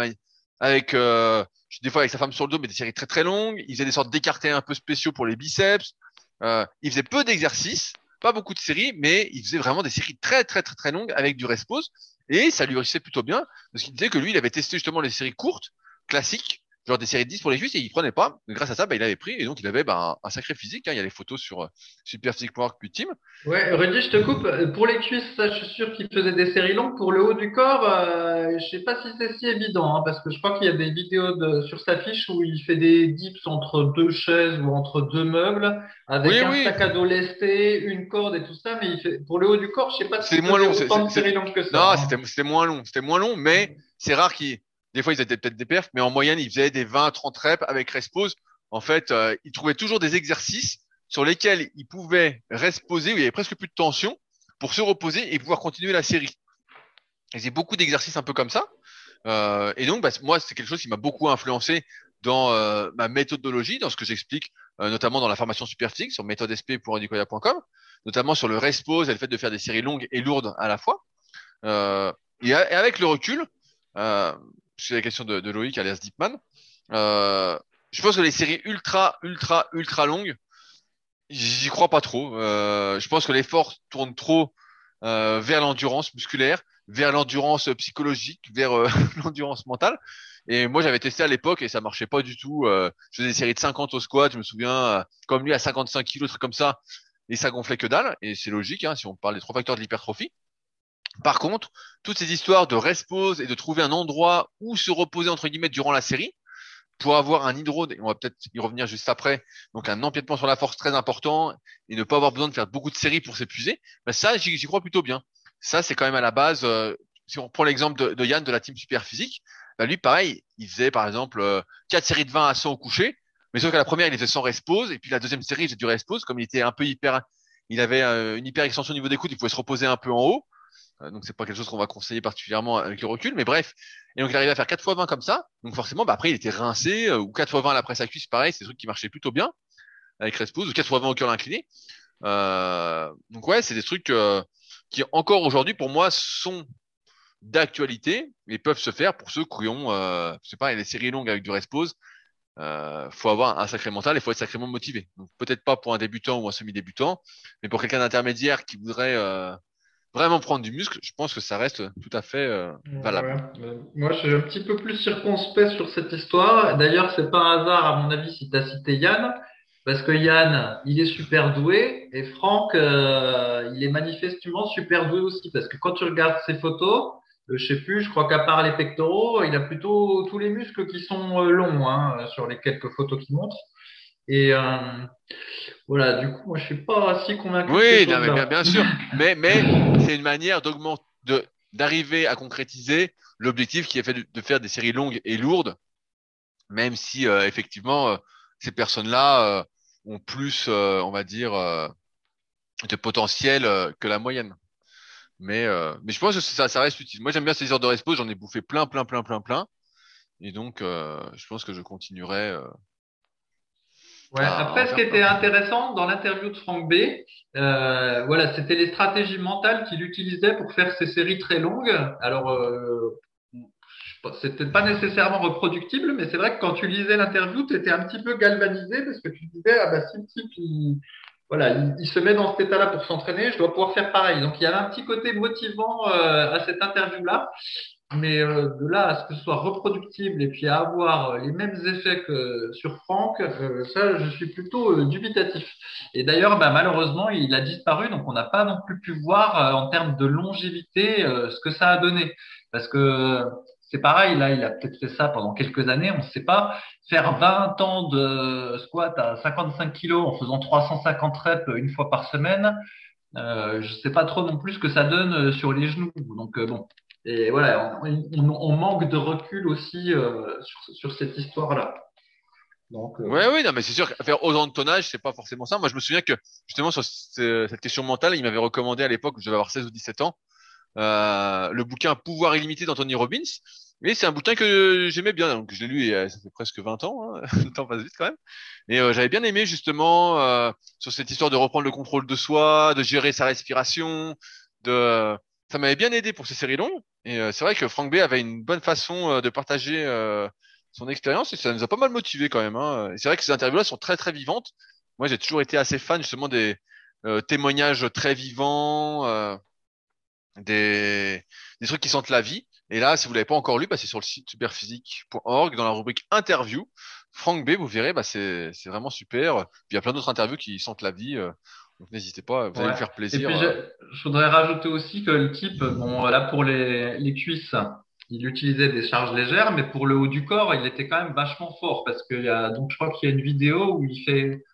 Speaker 2: avec euh, des fois avec sa femme sur le dos, mais des séries très très longues. Il faisait des sortes d'écartés un peu spéciaux pour les biceps. Euh, il faisait peu d'exercices, pas beaucoup de séries, mais il faisait vraiment des séries très très très très longues avec du respose. Et ça lui réussissait plutôt bien, parce qu'il disait que lui, il avait testé justement les séries courtes, classiques, genre des séries de 10 pour les cuisses et il prenait pas. Mais grâce à ça, bah, il avait pris et donc il avait bah, un, sacré physique. Hein. Il y a les photos sur euh, Superphysique.org Team.
Speaker 1: Ouais, Rudy, je te coupe. Pour les cuisses, ça, je suis sûr qu'il faisait des séries longues. Pour le haut du corps, euh, je sais pas si c'est si évident, hein, parce que je crois qu'il y a des vidéos de, sur sa fiche où il fait des dips entre deux chaises ou entre deux meubles avec un sac à dos lesté, une corde et tout ça. Mais il fait, pour le haut du corps, je sais pas
Speaker 2: si c'est moins long. C'est longues que ça. Non, hein. c'était moins long. C'était moins long, mais c'est rare qu'il des fois, ils étaient peut-être des perfs, mais en moyenne, ils faisaient des 20, 30 reps avec respose. En fait, euh, ils trouvaient toujours des exercices sur lesquels ils pouvaient reposer, où il y avait presque plus de tension, pour se reposer et pouvoir continuer la série. Ils faisaient beaucoup d'exercices un peu comme ça. Euh, et donc, bah, moi, c'est quelque chose qui m'a beaucoup influencé dans euh, ma méthodologie, dans ce que j'explique, notamment dans la formation superphysique sur méthodesp.com, notamment sur le respose et le fait de faire des séries longues et lourdes à la fois. et, et, avec le recul, c'est la question de, Loïc alias Deepman. Euh, je pense que les séries ultra, ultra, ultra longues, j'y crois pas trop. Euh, je pense que l'effort tourne trop euh, vers l'endurance musculaire, vers l'endurance psychologique, vers euh, <laughs> l'endurance mentale. Et moi, j'avais testé à l'époque et ça marchait pas du tout. Euh, je faisais des séries de 50 au squat, je me souviens, euh, comme lui à 55 kilos, truc comme ça, et ça gonflait que dalle. Et c'est logique, hein, si on parle des trois facteurs de l'hypertrophie. Par contre, toutes ces histoires de respose et de trouver un endroit où se reposer entre guillemets durant la série pour avoir un hydro, on va peut-être y revenir juste après, donc un empiètement sur la force très important et ne pas avoir besoin de faire beaucoup de séries pour s'épuiser, ben ça j'y crois plutôt bien. Ça c'est quand même à la base. Euh, si on prend l'exemple de, Yann de la team super physique, ben lui pareil, il faisait par exemple euh, quatre séries de 20 à 100 au coucher, mais sauf qu'à la première il faisait sans respose et puis la deuxième série il faisait du respose comme il était un peu hyper, il avait euh, une hyper extension au niveau des coudes, il pouvait se reposer un peu en haut. Euh, donc c'est pas quelque chose qu'on va conseiller particulièrement avec le recul, mais bref. Et donc il arrivait à faire 4 x 20 comme ça. Donc forcément, bah, après il était rincé, euh, ou 4 x 20 à la presse à cuisse, pareil, c'est des trucs qui marchaient plutôt bien avec Respose, ou 4 x 20 au cœur incliné. Euh, donc ouais, c'est des trucs euh, qui encore aujourd'hui pour moi sont d'actualité et peuvent se faire pour ceux qui ont, euh, je sais pas, les séries longues avec du Respose. Euh, faut avoir un sacré mental et faut être sacrément motivé. Donc peut-être pas pour un débutant ou un semi-débutant, mais pour quelqu'un d'intermédiaire qui voudrait vraiment prendre du muscle, je pense que ça reste tout à fait euh, valable.
Speaker 1: Moi, je suis un petit peu plus circonspect sur cette histoire. D'ailleurs, c'est pas un hasard, à mon avis, si tu as cité Yann, parce que Yann, il est super doué, et Franck, euh, il est manifestement super doué aussi, parce que quand tu regardes ses photos, euh, je sais plus, je crois qu'à part les pectoraux, il a plutôt tous les muscles qui sont longs hein, sur les quelques photos qu'il montre. Et euh, voilà, du coup, moi, je suis pas si convaincu.
Speaker 2: Oui, non, mais bien, bien, sûr. <laughs> mais mais c'est une manière d'augmenter, d'arriver à concrétiser l'objectif qui est fait de, faire des séries longues et lourdes, même si euh, effectivement euh, ces personnes-là ont plus, on va dire, de potentiel que la moyenne. Mais mais je pense que ça, ça reste utile. Moi, j'aime bien ces heures de respo. J'en ai bouffé plein, plein, plein, plein, plein. Et donc, je pense que je continuerai
Speaker 1: Ouais. Ah, après, ce qui était intéressant dans l'interview de Franck B, euh, voilà, c'était les stratégies mentales qu'il utilisait pour faire ces séries très longues. Alors, euh, c'était pas nécessairement reproductible, mais c'est vrai que quand tu lisais l'interview, tu étais un petit peu galvanisé parce que tu disais, ah bah si le type, il, voilà, il, se met dans cet état-là pour s'entraîner, je dois pouvoir faire pareil. Donc, il y avait un petit côté motivant euh, à cette interview-là mais euh, de là à ce que ce soit reproductible et puis à avoir les mêmes effets que sur Franck, euh, ça, je suis plutôt euh, dubitatif. Et d'ailleurs, bah, malheureusement, il a disparu, donc on n'a pas non plus pu voir en termes de longévité ce que ça a donné. Parce que c'est pareil, là, il a peut-être fait ça pendant quelques années, on ne sait pas. Faire 20 ans de squat à 55 kilos en faisant 350 reps une fois par semaine, euh, je ne sais pas trop non plus ce que ça donne sur les genoux. Donc bon, et voilà, on, manque de recul aussi euh, sur, sur, cette histoire-là.
Speaker 2: Donc, euh... Ouais, oui, non, mais c'est sûr faire autant de tonnage, c'est pas forcément ça. Moi, je me souviens que justement sur cette question mentale, il m'avait recommandé à l'époque, je devais avoir 16 ou 17 ans, euh, le bouquin Pouvoir illimité d'Anthony Robbins. Mais c'est un bouquin que j'aimais bien, donc je l'ai lu et ça fait presque 20 ans, hein. <laughs> le temps passe vite quand même. Et euh, j'avais bien aimé justement euh, sur cette histoire de reprendre le contrôle de soi, de gérer sa respiration, de ça m'avait bien aidé pour ces séries longues. Et euh, c'est vrai que Frank B avait une bonne façon euh, de partager euh, son expérience et ça nous a pas mal motivé quand même. Hein. c'est vrai que ces interviews-là sont très très vivantes. Moi, j'ai toujours été assez fan justement des témoignages très vivants, des, des trucs qui sentent la vie. Et là, si vous l'avez pas encore lu, bah, c'est sur le site superphysique.org dans la rubrique interview. Frank B, vous verrez, bah, c'est vraiment super. Puis il y a plein d'autres interviews qui sentent la vie. Donc n'hésitez pas, vous allez me faire plaisir.
Speaker 1: Et puis, je, voudrais rajouter aussi que le type, bon, là pour les, les cuisses, il utilisait des charges légères, mais pour le haut du corps, il était quand même vachement fort parce qu'il y a, donc je crois qu'il y a une vidéo où il fait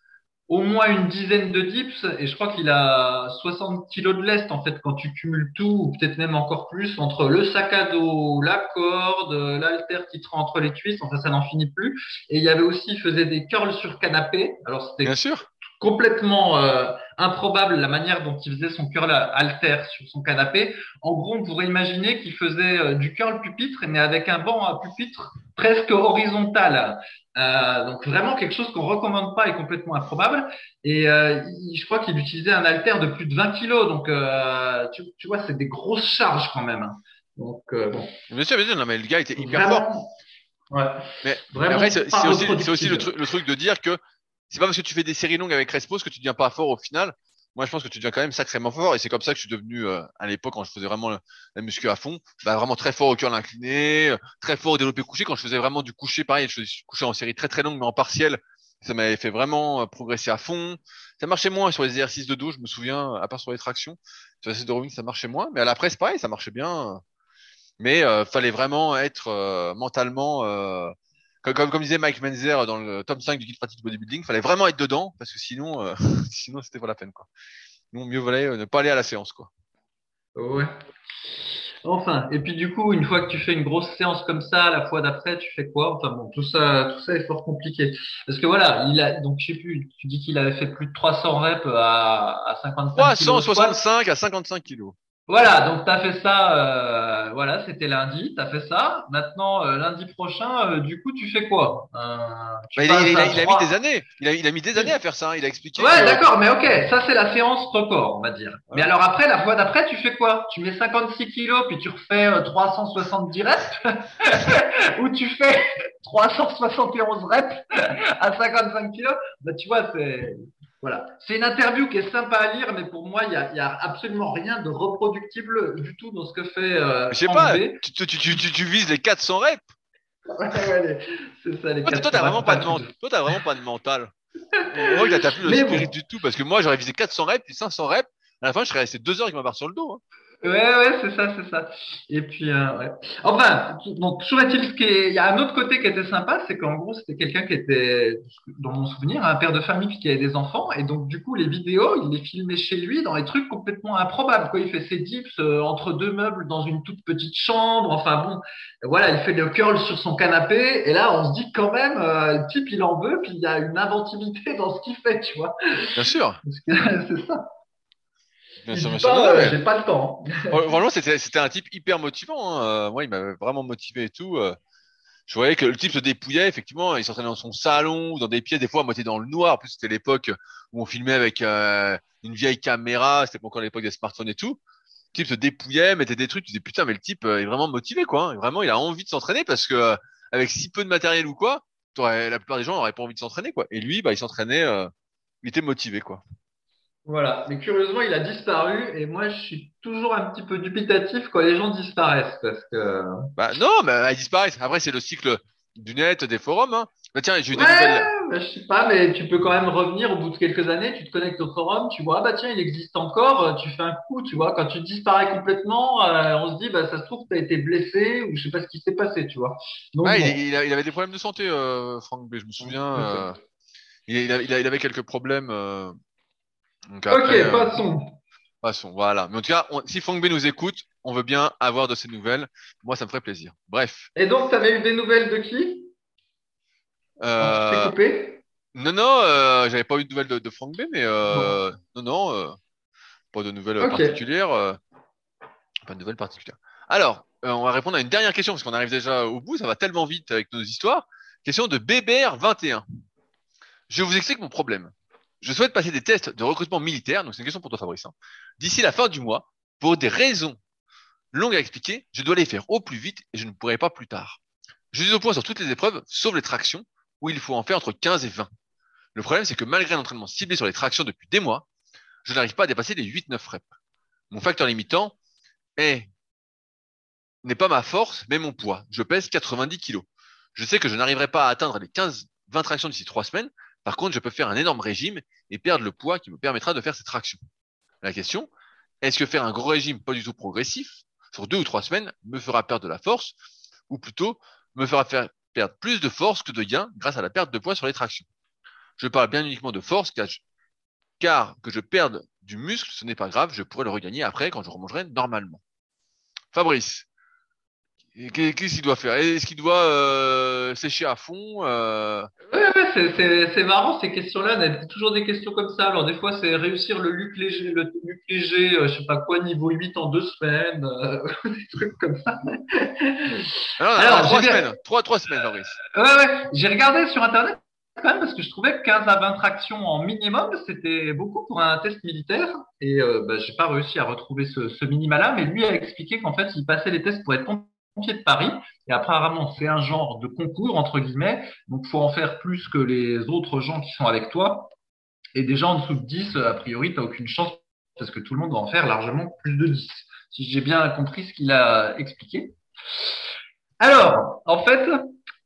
Speaker 1: au moins une dizaine de dips et je crois qu'il a 60 kilos de lest en fait quand tu cumules tout ou peut-être même encore plus entre le sac à dos, la corde, l'alter qui te entre les cuisses, enfin ça n'en finit plus. Et il y avait aussi, il faisait des curls sur canapé. Alors c'était
Speaker 2: bien sûr
Speaker 1: complètement euh, improbable la manière dont il faisait son curl alter sur son canapé. En gros, on pourrait imaginer qu'il faisait euh, du curl pupitre, mais avec un banc à pupitre presque horizontal. Euh, donc vraiment quelque chose qu'on recommande pas et complètement improbable. Et je crois qu'il utilisait un alter de plus de 20 kilos. Donc tu, tu, vois, c'est des grosses charges quand même. Hein. Donc bon.
Speaker 2: Monsieur, bien non, mais le gars était hyper fort.
Speaker 1: Ouais.
Speaker 2: Mais, après, c'est aussi, aussi le, le, truc de dire que c'est pas parce que tu fais des séries longues avec Respos que tu deviens pas fort au final. Moi, je pense que tu deviens quand même sacrément fort et c'est comme ça que je suis devenu euh, à l'époque quand je faisais vraiment la muscu à fond, bah, vraiment très fort au cœur incliné, euh, très fort au développé couché. Quand je faisais vraiment du coucher, pareil, je faisais du coucher en série très très longue mais en partiel, ça m'avait fait vraiment euh, progresser à fond. Ça marchait moins sur les exercices de dos, je me souviens, à part sur les tractions. Sur les exercices de rowing, ça marchait moins, mais à la presse, pareil, ça marchait bien. Mais euh, fallait vraiment être mentalement comme, comme, disait Mike Menzer dans le top 5 du guide pratique bodybuilding, fallait vraiment être dedans parce que sinon, euh, <laughs> sinon c'était pas la peine quoi. Nous, mieux valait euh, ne pas aller à la séance quoi.
Speaker 1: Ouais. Enfin, et puis du coup, une fois que tu fais une grosse séance comme ça, la fois d'après, tu fais quoi? Enfin bon, tout ça, tout ça est fort compliqué. Parce que voilà, il a, donc je sais plus, tu dis qu'il avait fait plus de 300 reps à, à 55
Speaker 2: 365 à 55 kilos.
Speaker 1: Voilà, donc tu as fait ça, euh, voilà, c'était lundi, tu as fait ça. Maintenant, euh, lundi prochain, euh, du coup, tu fais quoi?
Speaker 2: Il, a, il, a, il, a, mis des années, il a, il a mis des années à faire ça, hein. il a expliqué.
Speaker 1: Ouais, d'accord, mais ok, ça c'est la séance record, on va dire. Mais alors après, la fois d'après, tu fais quoi? Tu mets 56 kilos, puis tu refais 370 reps <laughs> Ou tu fais <laughs> 371 reps <laughs> à 55 kilos? Bah tu vois, c'est voilà. C'est une interview qui est sympa à lire, mais pour moi, il n'y a, y a, absolument rien de reproductible du tout dans ce que fait. Euh,
Speaker 2: Je sais pas, tu, tu, tu, tu, vises les 400 reps.
Speaker 1: ouais, c'est ça, les
Speaker 2: toi, toi, t'as vraiment, pas de toi, t'as vraiment pas de mental. Moi, t'as plus le spirit du tout, parce que moi, j'aurais visé 400 reps, puis 500 reps. À la fin, je serais resté deux heures avec ma barre sur le dos. Hein.
Speaker 1: Ouais, ouais, c'est ça, c'est ça. Et puis, euh, ouais. Enfin, donc, toujours est-il qu'il y a un autre côté qui était sympa, c'est qu'en gros, c'était quelqu'un qui était, dans mon souvenir, un père de famille qui avait des enfants, et donc, du coup, les vidéos, il les filmait chez lui dans des trucs complètement improbables, quoi. Il fait ses dips euh, entre deux meubles dans une toute petite chambre, enfin bon, voilà, il fait le curl sur son canapé, et là, on se dit quand même, euh, le type, il en veut, puis il y a une inventivité dans ce qu'il fait, tu vois.
Speaker 2: Bien sûr. <laughs>
Speaker 1: c'est ça. Euh, j'ai pas le temps.
Speaker 2: Vraiment, c'était un type hyper motivant. Hein. Euh, moi, il m'avait vraiment motivé et tout. Euh. Je voyais que le type se dépouillait, effectivement. Il s'entraînait dans son salon ou dans des pieds, des fois à moitié dans le noir. En plus, c'était l'époque où on filmait avec une vieille caméra. C'était encore l'époque des smartphones et tout. Le type se dépouillait, mettait des trucs. Tu disais putain, mais le type est vraiment motivé, quoi. Hein. Vraiment, il a envie de s'entraîner parce que avec si peu de matériel ou quoi, la plupart des gens n'auraient pas envie de s'entraîner, quoi. Et lui, bah, il s'entraînait. il était motivé, quoi.
Speaker 1: Voilà, mais curieusement, il a disparu et moi, je suis toujours un petit peu dubitatif quand les gens disparaissent parce que.
Speaker 2: Bah non, mais ils disparaissent. Après, c'est le cycle du net, des forums. Hein. Bah tiens, j'ai eu des
Speaker 1: Ouais,
Speaker 2: nouvelles.
Speaker 1: bah, je sais pas, mais tu peux quand même revenir au bout de quelques années, tu te connectes au forum, tu vois, ah bah tiens, il existe encore, euh, tu fais un coup, tu vois, quand tu disparais complètement, euh, on se dit, bah ça se trouve, t'as été blessé ou je sais pas ce qui s'est passé, tu vois. Donc,
Speaker 2: Ouais,
Speaker 1: bon.
Speaker 2: il, avait des problèmes de santé, euh, Franck B. Je me souviens. Euh, il avait quelques problèmes. Donc
Speaker 1: Ok,
Speaker 2: après, euh,
Speaker 1: passons.
Speaker 2: passons, voilà. Mais en tout cas, on- si Franck B nous écoute, on veut bien avoir de ses nouvelles. Moi, ça me ferait plaisir. Bref.
Speaker 1: Et donc, t'avais eu des nouvelles de qui? Tu
Speaker 2: Euh,
Speaker 1: coupé?
Speaker 2: non, non, euh, j'avais pas eu de nouvelles de, de Franck B, mais euh, non, non, pas de nouvelles particulières. pas de nouvelles particulières. Alors, on va répondre à une dernière question parce qu'on arrive déjà au bout. Ça va tellement vite avec nos histoires. Question de BBR21. Je vous explique mon problème. Je souhaite passer des tests de recrutement militaire, donc c'est une question pour toi Fabrice, hein, d'ici la fin du mois. Pour des raisons longues à expliquer, je dois les faire au plus vite et je ne pourrai pas plus tard. Je suis au point sur toutes les épreuves, sauf les tractions, où il faut en faire entre 15 et 20. Le problème, c'est que malgré un entraînement ciblé sur les tractions depuis des mois, je n'arrive pas à dépasser les 8-9 reps. Mon facteur limitant est n'est pas ma force, mais mon poids. Je pèse 90 kilos. Je sais que je n'arriverai pas à atteindre les 15-20 tractions d'ici trois semaines. Par contre, je peux faire un énorme régime et perdre le poids qui me permettra de faire ces tractions. La question, est-ce que faire un gros régime pas du tout progressif, sur deux ou trois semaines, me fera perdre de la force, ou plutôt me fera faire perdre plus de force que de gain grâce à la perte de poids sur les tractions? Je parle bien uniquement de force, car, car que je perde du muscle, ce n'est pas grave, je pourrai le regagner après quand je remangerai normalement. Fabrice, qu'est-ce qu'il doit faire? Est-ce qu'il doit euh, sécher à fond euh,
Speaker 1: Ouais, ouais, c'est, marrant ces questions-là. On a toujours des questions comme ça. Alors, des fois, c'est réussir le Luc léger, le Luc léger, euh, je sais pas quoi, niveau 8 en deux semaines, <laughs> des trucs comme ça.
Speaker 2: Non,
Speaker 1: Alors,
Speaker 2: non, trois semaines, trois, trois semaines, Fabrice.
Speaker 1: Ouais, ouais. J'ai regardé sur Internet quand même parce que je trouvais que 15 à 20 tractions en minimum, c'était beaucoup pour un test militaire. Et bah, j'ai pas réussi à retrouver ce, ce minima-là, mais lui a expliqué qu'en fait, il passait les tests pour être pompier de Paris. Et apparemment, c'est un genre de concours, entre guillemets. Donc, faut en faire plus que les autres gens qui sont avec toi. Et déjà en dessous de 10, a priori, t'as aucune chance parce que tout le monde va en faire largement plus de 10. Si j'ai bien compris ce qu'il a expliqué. Alors, en fait,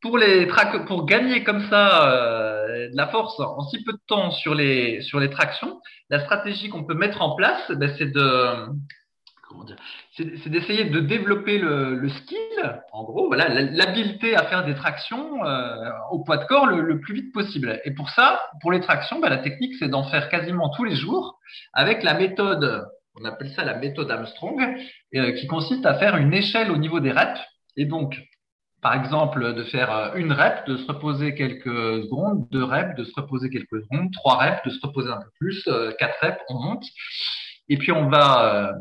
Speaker 1: pour les pour gagner comme ça euh, de la force en si peu de temps sur les sur les tractions, la stratégie qu'on peut mettre en place, ben, c'est de comment dire, c'est d'essayer de développer le, skill, en gros, voilà, l'habilité à faire des tractions euh, au poids de corps le, plus vite possible. Et pour ça, pour les tractions, ben, la technique, c'est d'en faire quasiment tous les jours avec la méthode, on appelle ça la méthode Armstrong, euh, qui consiste à faire une échelle au niveau des reps. Et donc, par exemple, de faire euh, une rep, de se reposer quelques secondes, deux reps, de se reposer quelques secondes, trois reps, de se reposer un peu plus, quatre reps, on monte. Et puis on va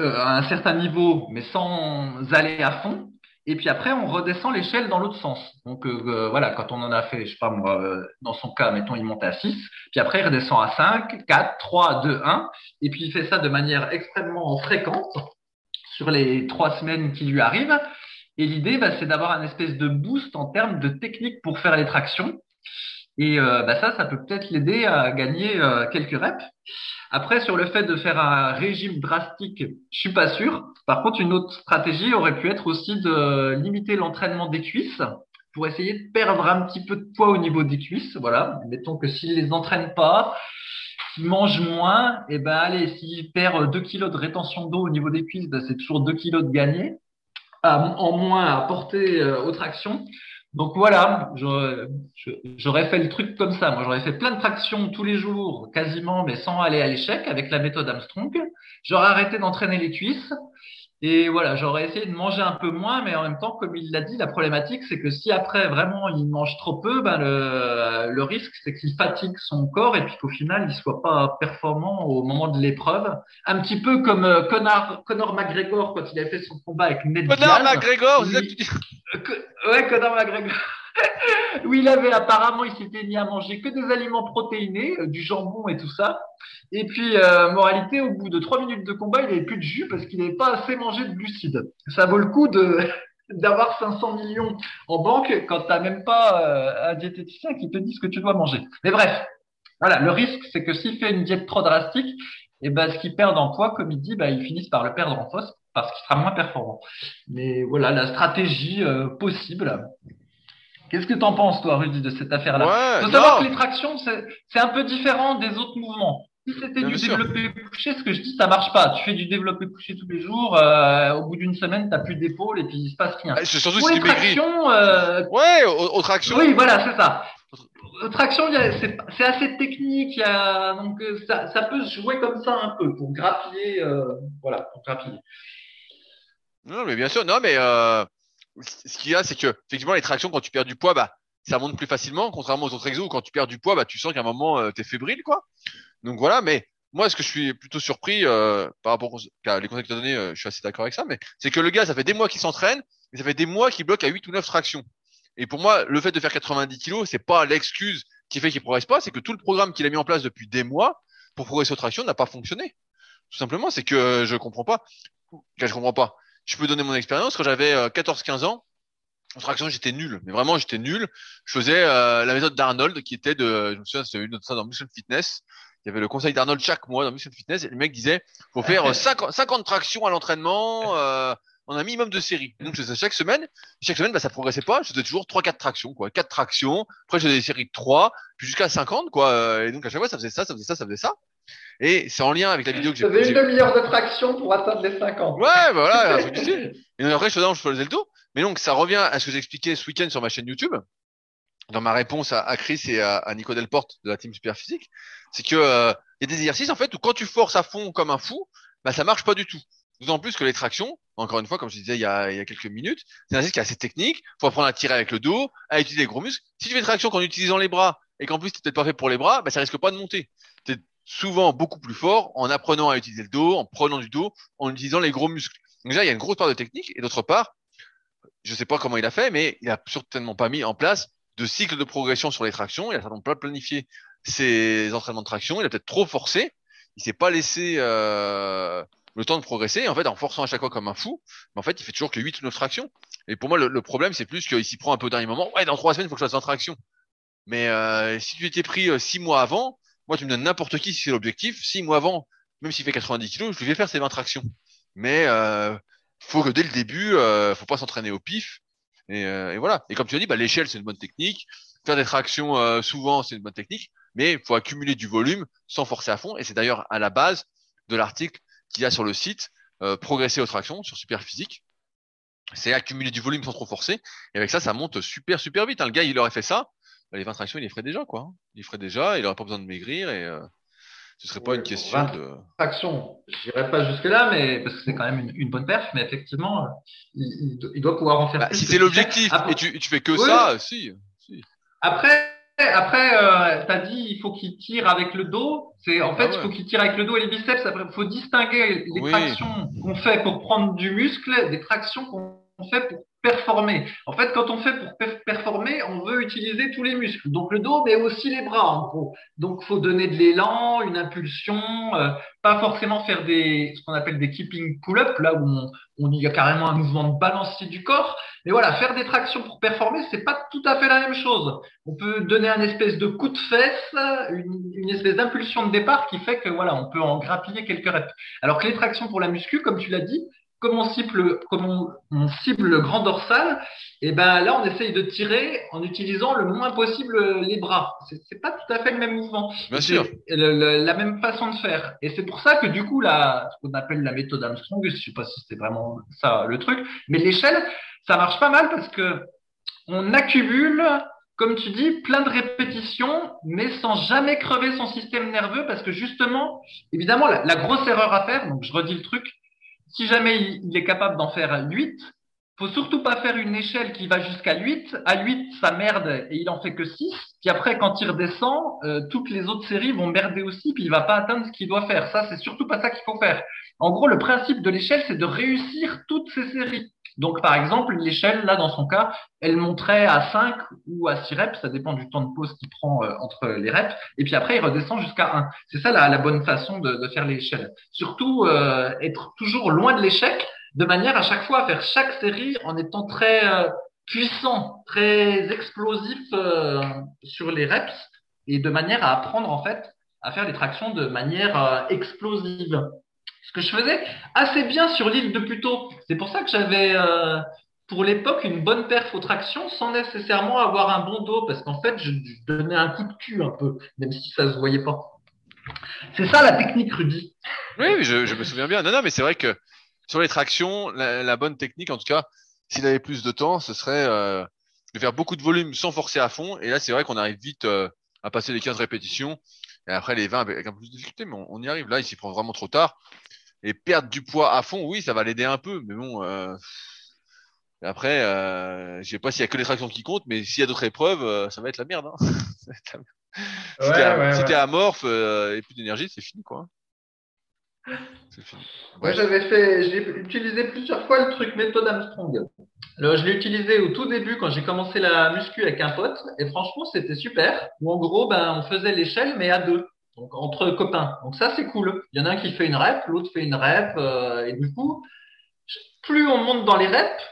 Speaker 1: euh, à un certain niveau, mais sans aller à fond. Et puis après, on redescend l'échelle dans l'autre sens. Donc euh, euh, voilà, quand on en a fait, je sais pas moi, dans son cas, mettons, il monte à 6, puis après il redescend à 5, 4, 3, 2, 1, et puis il fait ça de manière extrêmement fréquente sur les trois semaines qui lui arrivent. Et l'idée, bah, c'est d'avoir un espèce de boost en termes de technique pour faire les tractions. Et euh, bah, ça, ça peut peut-être l'aider à gagner euh, quelques reps. Après, sur le fait de faire un régime drastique, je suis pas sûr. Par contre, une autre stratégie aurait pu être aussi de limiter l'entraînement des cuisses pour essayer de perdre un petit peu de poids au niveau des cuisses. Voilà. Mettons que s'il les entraîne pas, s'il mange moins, et ben allez, s'il perd 2 kilos de rétention d'eau au niveau des cuisses, ben, c'est toujours 2 kilos de gagné en moins à porter euh, aux tractions. Donc voilà, j'aurais fait le truc comme ça. Moi, j'aurais fait plein de tractions tous les jours, quasiment, mais sans aller à l'échec avec la méthode Armstrong. J'aurais arrêté d'entraîner les cuisses. Et voilà, j'aurais essayé de manger un peu moins, mais en même temps, comme il l'a dit, la problématique, c'est que si après vraiment il mange trop peu, ben le, le risque, c'est qu'il fatigue son corps et puis qu'au final, il soit pas performant au moment de l'épreuve. Un petit peu comme euh, Conor McGregor quand il a fait son combat avec Ned Diaz.
Speaker 2: McGregor, tu dis
Speaker 1: Euh, Ouais, Conor McGregor. <laughs> où il avait apparemment, il s'était mis à manger que des aliments protéinés, euh, du jambon et tout ça. Et puis, euh, moralité, au bout de trois minutes de combat, il avait plus de jus parce qu'il n'avait pas assez mangé de glucides. Ça vaut le coup de <laughs> d'avoir 500 millions en banque quand t'as même pas euh, un diététicien qui te dit ce que tu dois manger. Mais bref, voilà, le risque, c'est que s'il fait une diète trop drastique, et eh ben, ce qu'il perd en poids, comme il dit, bah, ils finissent par le perdre en force parce qu'il sera moins performant. Mais voilà, la stratégie euh, possible. Qu'est-ce que tu en penses, toi, Rudy, de cette affaire-là
Speaker 2: ouais,
Speaker 1: faut savoir que les tractions, c'est un peu différent des autres mouvements. Si c'était du développé couché, ce que je dis, ça marche pas. Tu fais du développé couché tous les jours, euh, au bout d'une semaine, t'as plus d'épaule et puis il se passe rien.
Speaker 2: Ah, c'est surtout si tu tractions,
Speaker 1: euh...
Speaker 2: Ouais, aux, tractions.
Speaker 1: Oui, voilà, c'est ça. Aux tractions, c'est assez technique. Y a, donc euh, ça, ça, peut se jouer comme ça un peu pour grappiller, euh, voilà, pour grappiller.
Speaker 2: Non, mais bien sûr. Non, mais euh, ce qu'il y a, c'est que effectivement, les tractions, quand tu perds du poids, bah, ça monte plus facilement, contrairement aux autres exos où quand tu perds du poids, bah, tu sens qu'à un moment, euh, tu es fébrile, quoi. Donc voilà, mais moi, ce que je suis plutôt surpris euh, par rapport aux les conseils que tu as euh, je suis assez d'accord avec ça, mais c'est que le gars, ça fait des mois qu'il s'entraîne, mais ça fait des mois qu'il bloque à 8 ou 9 tractions. Et pour moi, le fait de faire 90 kilos, c'est pas l'excuse qui fait qu'il progresse pas, c'est que tout le programme qu'il a mis en place depuis des mois pour progresser aux tractions n'a pas fonctionné. Tout simplement, c'est que je comprends pas. je comprends pas. Je peux donner mon expérience. Quand j'avais 14-15 ans, en traction, j'étais nul, mais vraiment j'étais nul. Je faisais euh, la méthode d'Arnold qui était de, je me souviens, c'était une autre ça dans Mission Fitness. Il y avait le conseil d'Arnold chaque mois dans Mission Fitness et le mec disait, faut faire 50, 50 <laughs> tractions à l'entraînement, euh, en un minimum de séries. donc je faisais chaque semaine, chaque semaine, bah, ça progressait pas. Je faisais toujours 3-4 tractions, quoi, 4 tractions. Après, je faisais des séries de 3, puis jusqu'à 50, quoi. Et donc à chaque fois, ça faisait ça, ça faisait ça, ça faisait ça. Et c'est en lien avec la vidéo que j'ai.
Speaker 1: faisais une demi-heure de traction pour atteindre les 50.
Speaker 2: Ouais, bah voilà, un truc du style. Et après, je faisais, je faisais le dos. Mais donc, ça revient à ce que j'expliquais ce week-end sur ma chaîne YouTube, dans ma réponse à, Chris et à, Nico Delporte de la team Superphysique, c'est que euh, il y a des exercices en fait où quand tu forces à fond comme un fou, bah ça marche pas du tout. D'autant plus que les tractions, encore une fois, comme je disais il y a, il y a quelques minutes, c'est un exercice qui est assez technique. Faut apprendre à tirer avec le dos, à utiliser les gros muscles. Si tu fais traction qu'en utilisant les bras et qu'en plus t'es peut-être pas fait pour les bras, bah ça risque pas de monter. T'es souvent beaucoup plus fort en apprenant à utiliser le dos, en prenant du dos, en utilisant les gros muscles. Donc déjà il y a une grosse part de technique et d'autre part, je sais pas comment il a fait, mais il a certainement pas mis en place de cycle de progression sur les tractions. Il a certainement pas planifié ses entraînements de traction. Il a peut-être trop forcé. Il s'est pas laissé euh, le temps de progresser. En fait, en forçant à chaque fois comme un fou, mais en fait, il fait toujours que 8 ou 9 tractions. Et pour moi, le, problème, c'est plus qu'il s'y prend un peu dernier moment. Ouais, dans trois semaines, il faut que je fasse 20 tractions. Mais euh, si tu étais pris 6 euh, mois avant, moi, tu me donnes n'importe qui si c'est l'objectif. 6 mois avant, même s'il fait 90 kilos, je lui fais faire ses 20 tractions. Mais euh, faut que dès le début, euh, faut pas s'entraîner au pif. Et, euh, et, voilà. Et comme tu as dit, bah, l'échelle c'est une bonne technique. Faire des tractions euh, souvent c'est une bonne technique, mais il faut accumuler du volume sans forcer à fond. Et c'est d'ailleurs à la base de l'article qu'il y a sur le site euh, Progresser aux tractions sur Superphysique. C'est accumuler du volume sans trop forcer. Et avec ça, ça monte super super vite. Hein. Le gars, il aurait fait ça, bah, les 20 tractions, il les ferait déjà quoi. Il les ferait déjà. Il aurait pas besoin de maigrir et euh, ce serait pas une question de.
Speaker 1: Traction, je dirais pas jusque-là, mais parce que c'est quand même une, une, bonne perf, mais effectivement, il, il, doit pouvoir en faire
Speaker 2: bah, Si c'est l'objectif et tu, tu fais que ça, si, si.
Speaker 1: Après, après, euh, t'as dit il faut qu'il tire avec le dos. C'est en fait, ah il faut qu'il tire avec le dos et les biceps. Il faut distinguer les tractions qu'on fait pour prendre du muscle des tractions qu'on fait pour performer. En fait, quand on fait pour performer, on veut utiliser tous les muscles. Donc le dos, mais aussi les bras, en gros. Donc faut donner de l'élan, une impulsion, euh, pas forcément faire des ce qu'on appelle des keeping pull-up, là où on, on y a carrément un mouvement de balancier du corps. Mais voilà, faire des tractions pour performer, c'est pas tout à fait la même chose. On peut donner un espèce de coup de fesse, une, espèce d'impulsion de départ qui fait que voilà, on peut en grappiller quelques reps. Alors que les tractions pour la muscu, comme tu l'as dit, comme on cible, comme on, cible le grand dorsal, et eh ben là on essaye de tirer en utilisant le moins possible les bras. C'est pas tout à fait le même mouvement.
Speaker 2: Bien sûr.
Speaker 1: la même façon de faire. Et c'est pour ça que du coup là, ce qu'on appelle la méthode Armstrong, je sais pas si c'est vraiment ça le truc, mais l'échelle, ça marche pas mal parce que on accumule comme tu dis, plein de répétitions, mais sans jamais crever son système nerveux, parce que justement, évidemment, la, la grosse erreur à faire, donc je redis le truc, si jamais il est capable d'en faire 8, faut surtout pas faire une échelle qui va jusqu'à 8. À 8, ça merde et il en fait que 6. Puis après, quand il redescend, euh, toutes les autres séries vont merder aussi, puis il va pas atteindre ce qu'il doit faire. Ça, c'est surtout pas ça qu'il faut faire. En gros, le principe de l'échelle, c'est de réussir toutes ces séries. Donc, par exemple, l'échelle, là, dans son cas, elle monterait à 5 ou à 6 reps, ça dépend du temps de pause qu'il prend euh, entre les reps, et puis après, il redescend jusqu'à 1. C'est ça la, bonne façon de, faire l'échelle. Surtout, euh, être toujours loin de l'échec, de manière à chaque fois à faire chaque série en étant très euh, puissant, très explosif sur les reps, et de manière à apprendre en fait à faire les tractions de manière explosive. Ce que je faisais assez bien sur l'île de Puteaux. C'est pour ça que j'avais euh, pour l'époque une bonne perf aux tractions sans nécessairement avoir un bon dos parce qu'en fait je, donnais un coup de cul un peu même si ça se voyait pas. C'est ça la technique Rudy.
Speaker 2: Oui, je, me souviens bien. Non, non, mais c'est vrai que sur les tractions, la, la bonne technique, en tout cas, s'il avait plus de temps, ce serait euh, de faire beaucoup de volume sans forcer à fond. Et là, c'est vrai qu'on arrive vite euh, à passer les 15 répétitions. Et après, les 20 avec un peu plus de difficulté, mais on, on y arrive. Là, il s'y prend vraiment trop tard. Et perdre du poids à fond, oui, ça va l'aider un peu. Mais bon, euh, après, euh, je sais pas s'il y a que les tractions qui comptent, mais s'il y a d'autres épreuves, euh, ça va être la merde. Hein. <laughs> Si
Speaker 1: Ouais,
Speaker 2: t'es am-
Speaker 1: ouais,
Speaker 2: si
Speaker 1: ouais.
Speaker 2: t'es amorphe euh, et plus d'énergie, c'est fini, quoi. Fini.
Speaker 1: Moi, j'avais fait, j'ai utilisé plusieurs fois le truc méthode Armstrong. Alors, je l'ai utilisé au tout début quand j'ai commencé la muscu avec un pote, et franchement, c'était super. Où en gros, ben, on faisait l'échelle, mais à deux. Donc, entre copains. Donc, ça, c'est cool. Il y en a un qui fait une rep, l'autre fait une rep, euh, et du coup, plus on monte dans les reps,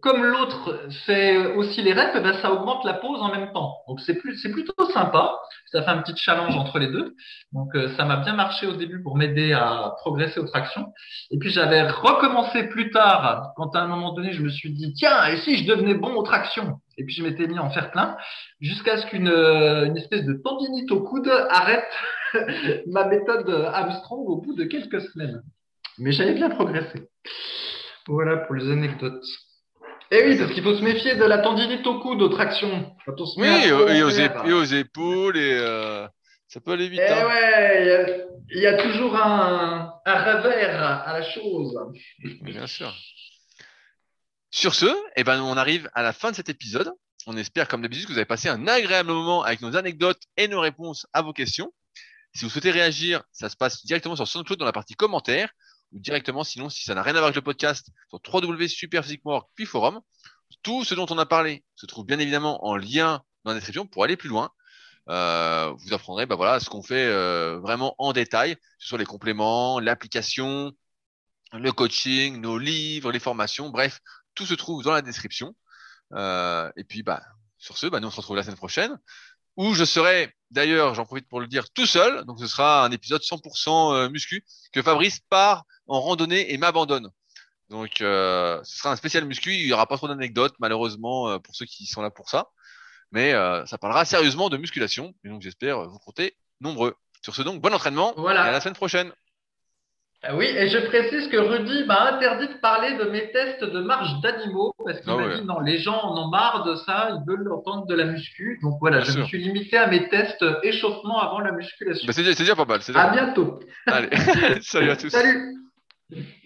Speaker 1: comme l'autre fait aussi les reps, eh ben, ça augmente la pause en même temps. Donc, c'est plus, c'est plutôt sympa. Ça fait un petit challenge entre les deux. Donc, euh, ça m'a bien marché au début pour m'aider à progresser aux tractions. Et puis j'avais recommencé plus tard, quand à un moment donné, je me suis dit, tiens, et si je devenais bon aux tractions? Et puis je m'étais mis en faire plein, jusqu'à ce qu'une euh, une espèce de tendinite au coude arrête <laughs> ma méthode Armstrong au bout de quelques semaines. Mais j'avais bien progressé. Voilà pour les anecdotes. Et oui, parce qu'il faut se méfier de la tendinite au. Quand on se
Speaker 2: Oui, et, aux,
Speaker 1: en
Speaker 2: ép-
Speaker 1: faire.
Speaker 2: et aux épaules, et euh, ça peut aller vite.
Speaker 1: Eh
Speaker 2: hein.
Speaker 1: ouais, il y a- il y, a toujours un, un revers à la chose.
Speaker 2: Bien sûr. Sur ce, eh ben, on arrive à la fin de cet épisode. On espère, comme d'habitude, que vous avez passé un agréable moment avec nos anecdotes et nos réponses à vos questions. Si vous souhaitez réagir, ça se passe directement sur SoundCloud dans la partie commentaires ou directement, sinon, si ça n'a rien à voir avec le podcast, sur www.superphysiquement.org puis forum. Tout ce dont on a parlé se trouve bien évidemment en lien dans la description pour aller plus loin. Euh, vous apprendrez bah voilà, ce qu'on fait euh, vraiment en détail, que ce soit les compléments, l'application, le coaching, nos livres, les formations, bref, tout se trouve dans la description. Euh, et puis, bah, sur ce, bah, nous on se retrouve la semaine prochaine, où je serai, d'ailleurs, j'en profite pour le dire, tout seul. Donc, ce sera un épisode 100% euh, muscu que Fabrice part en randonnée et m'abandonne. Donc, euh, ce sera un spécial muscu. Il y aura pas trop d'anecdotes, malheureusement, euh, pour ceux qui sont là pour ça. Mais euh, ça parlera sérieusement de musculation. Et donc, j'espère vous compter nombreux. Sur ce, donc, bon entraînement.
Speaker 1: Voilà.
Speaker 2: Et à la semaine prochaine.
Speaker 1: Ah Oui, et je précise que Rudy m'a interdit de parler de mes tests de marche d'animaux parce qu'il
Speaker 2: Ah
Speaker 1: m'a
Speaker 2: ouais.
Speaker 1: dit non, les gens en ont marre de ça, ils veulent entendre de la muscu. Donc voilà,
Speaker 2: Bien
Speaker 1: je me suis limité à mes tests échauffement avant la musculation.
Speaker 2: Bah, c'est déjà, pas mal. déjà
Speaker 1: À
Speaker 2: pas mal.
Speaker 1: bientôt.
Speaker 2: Allez, <laughs> salut à tous.
Speaker 1: Salut. Yeah.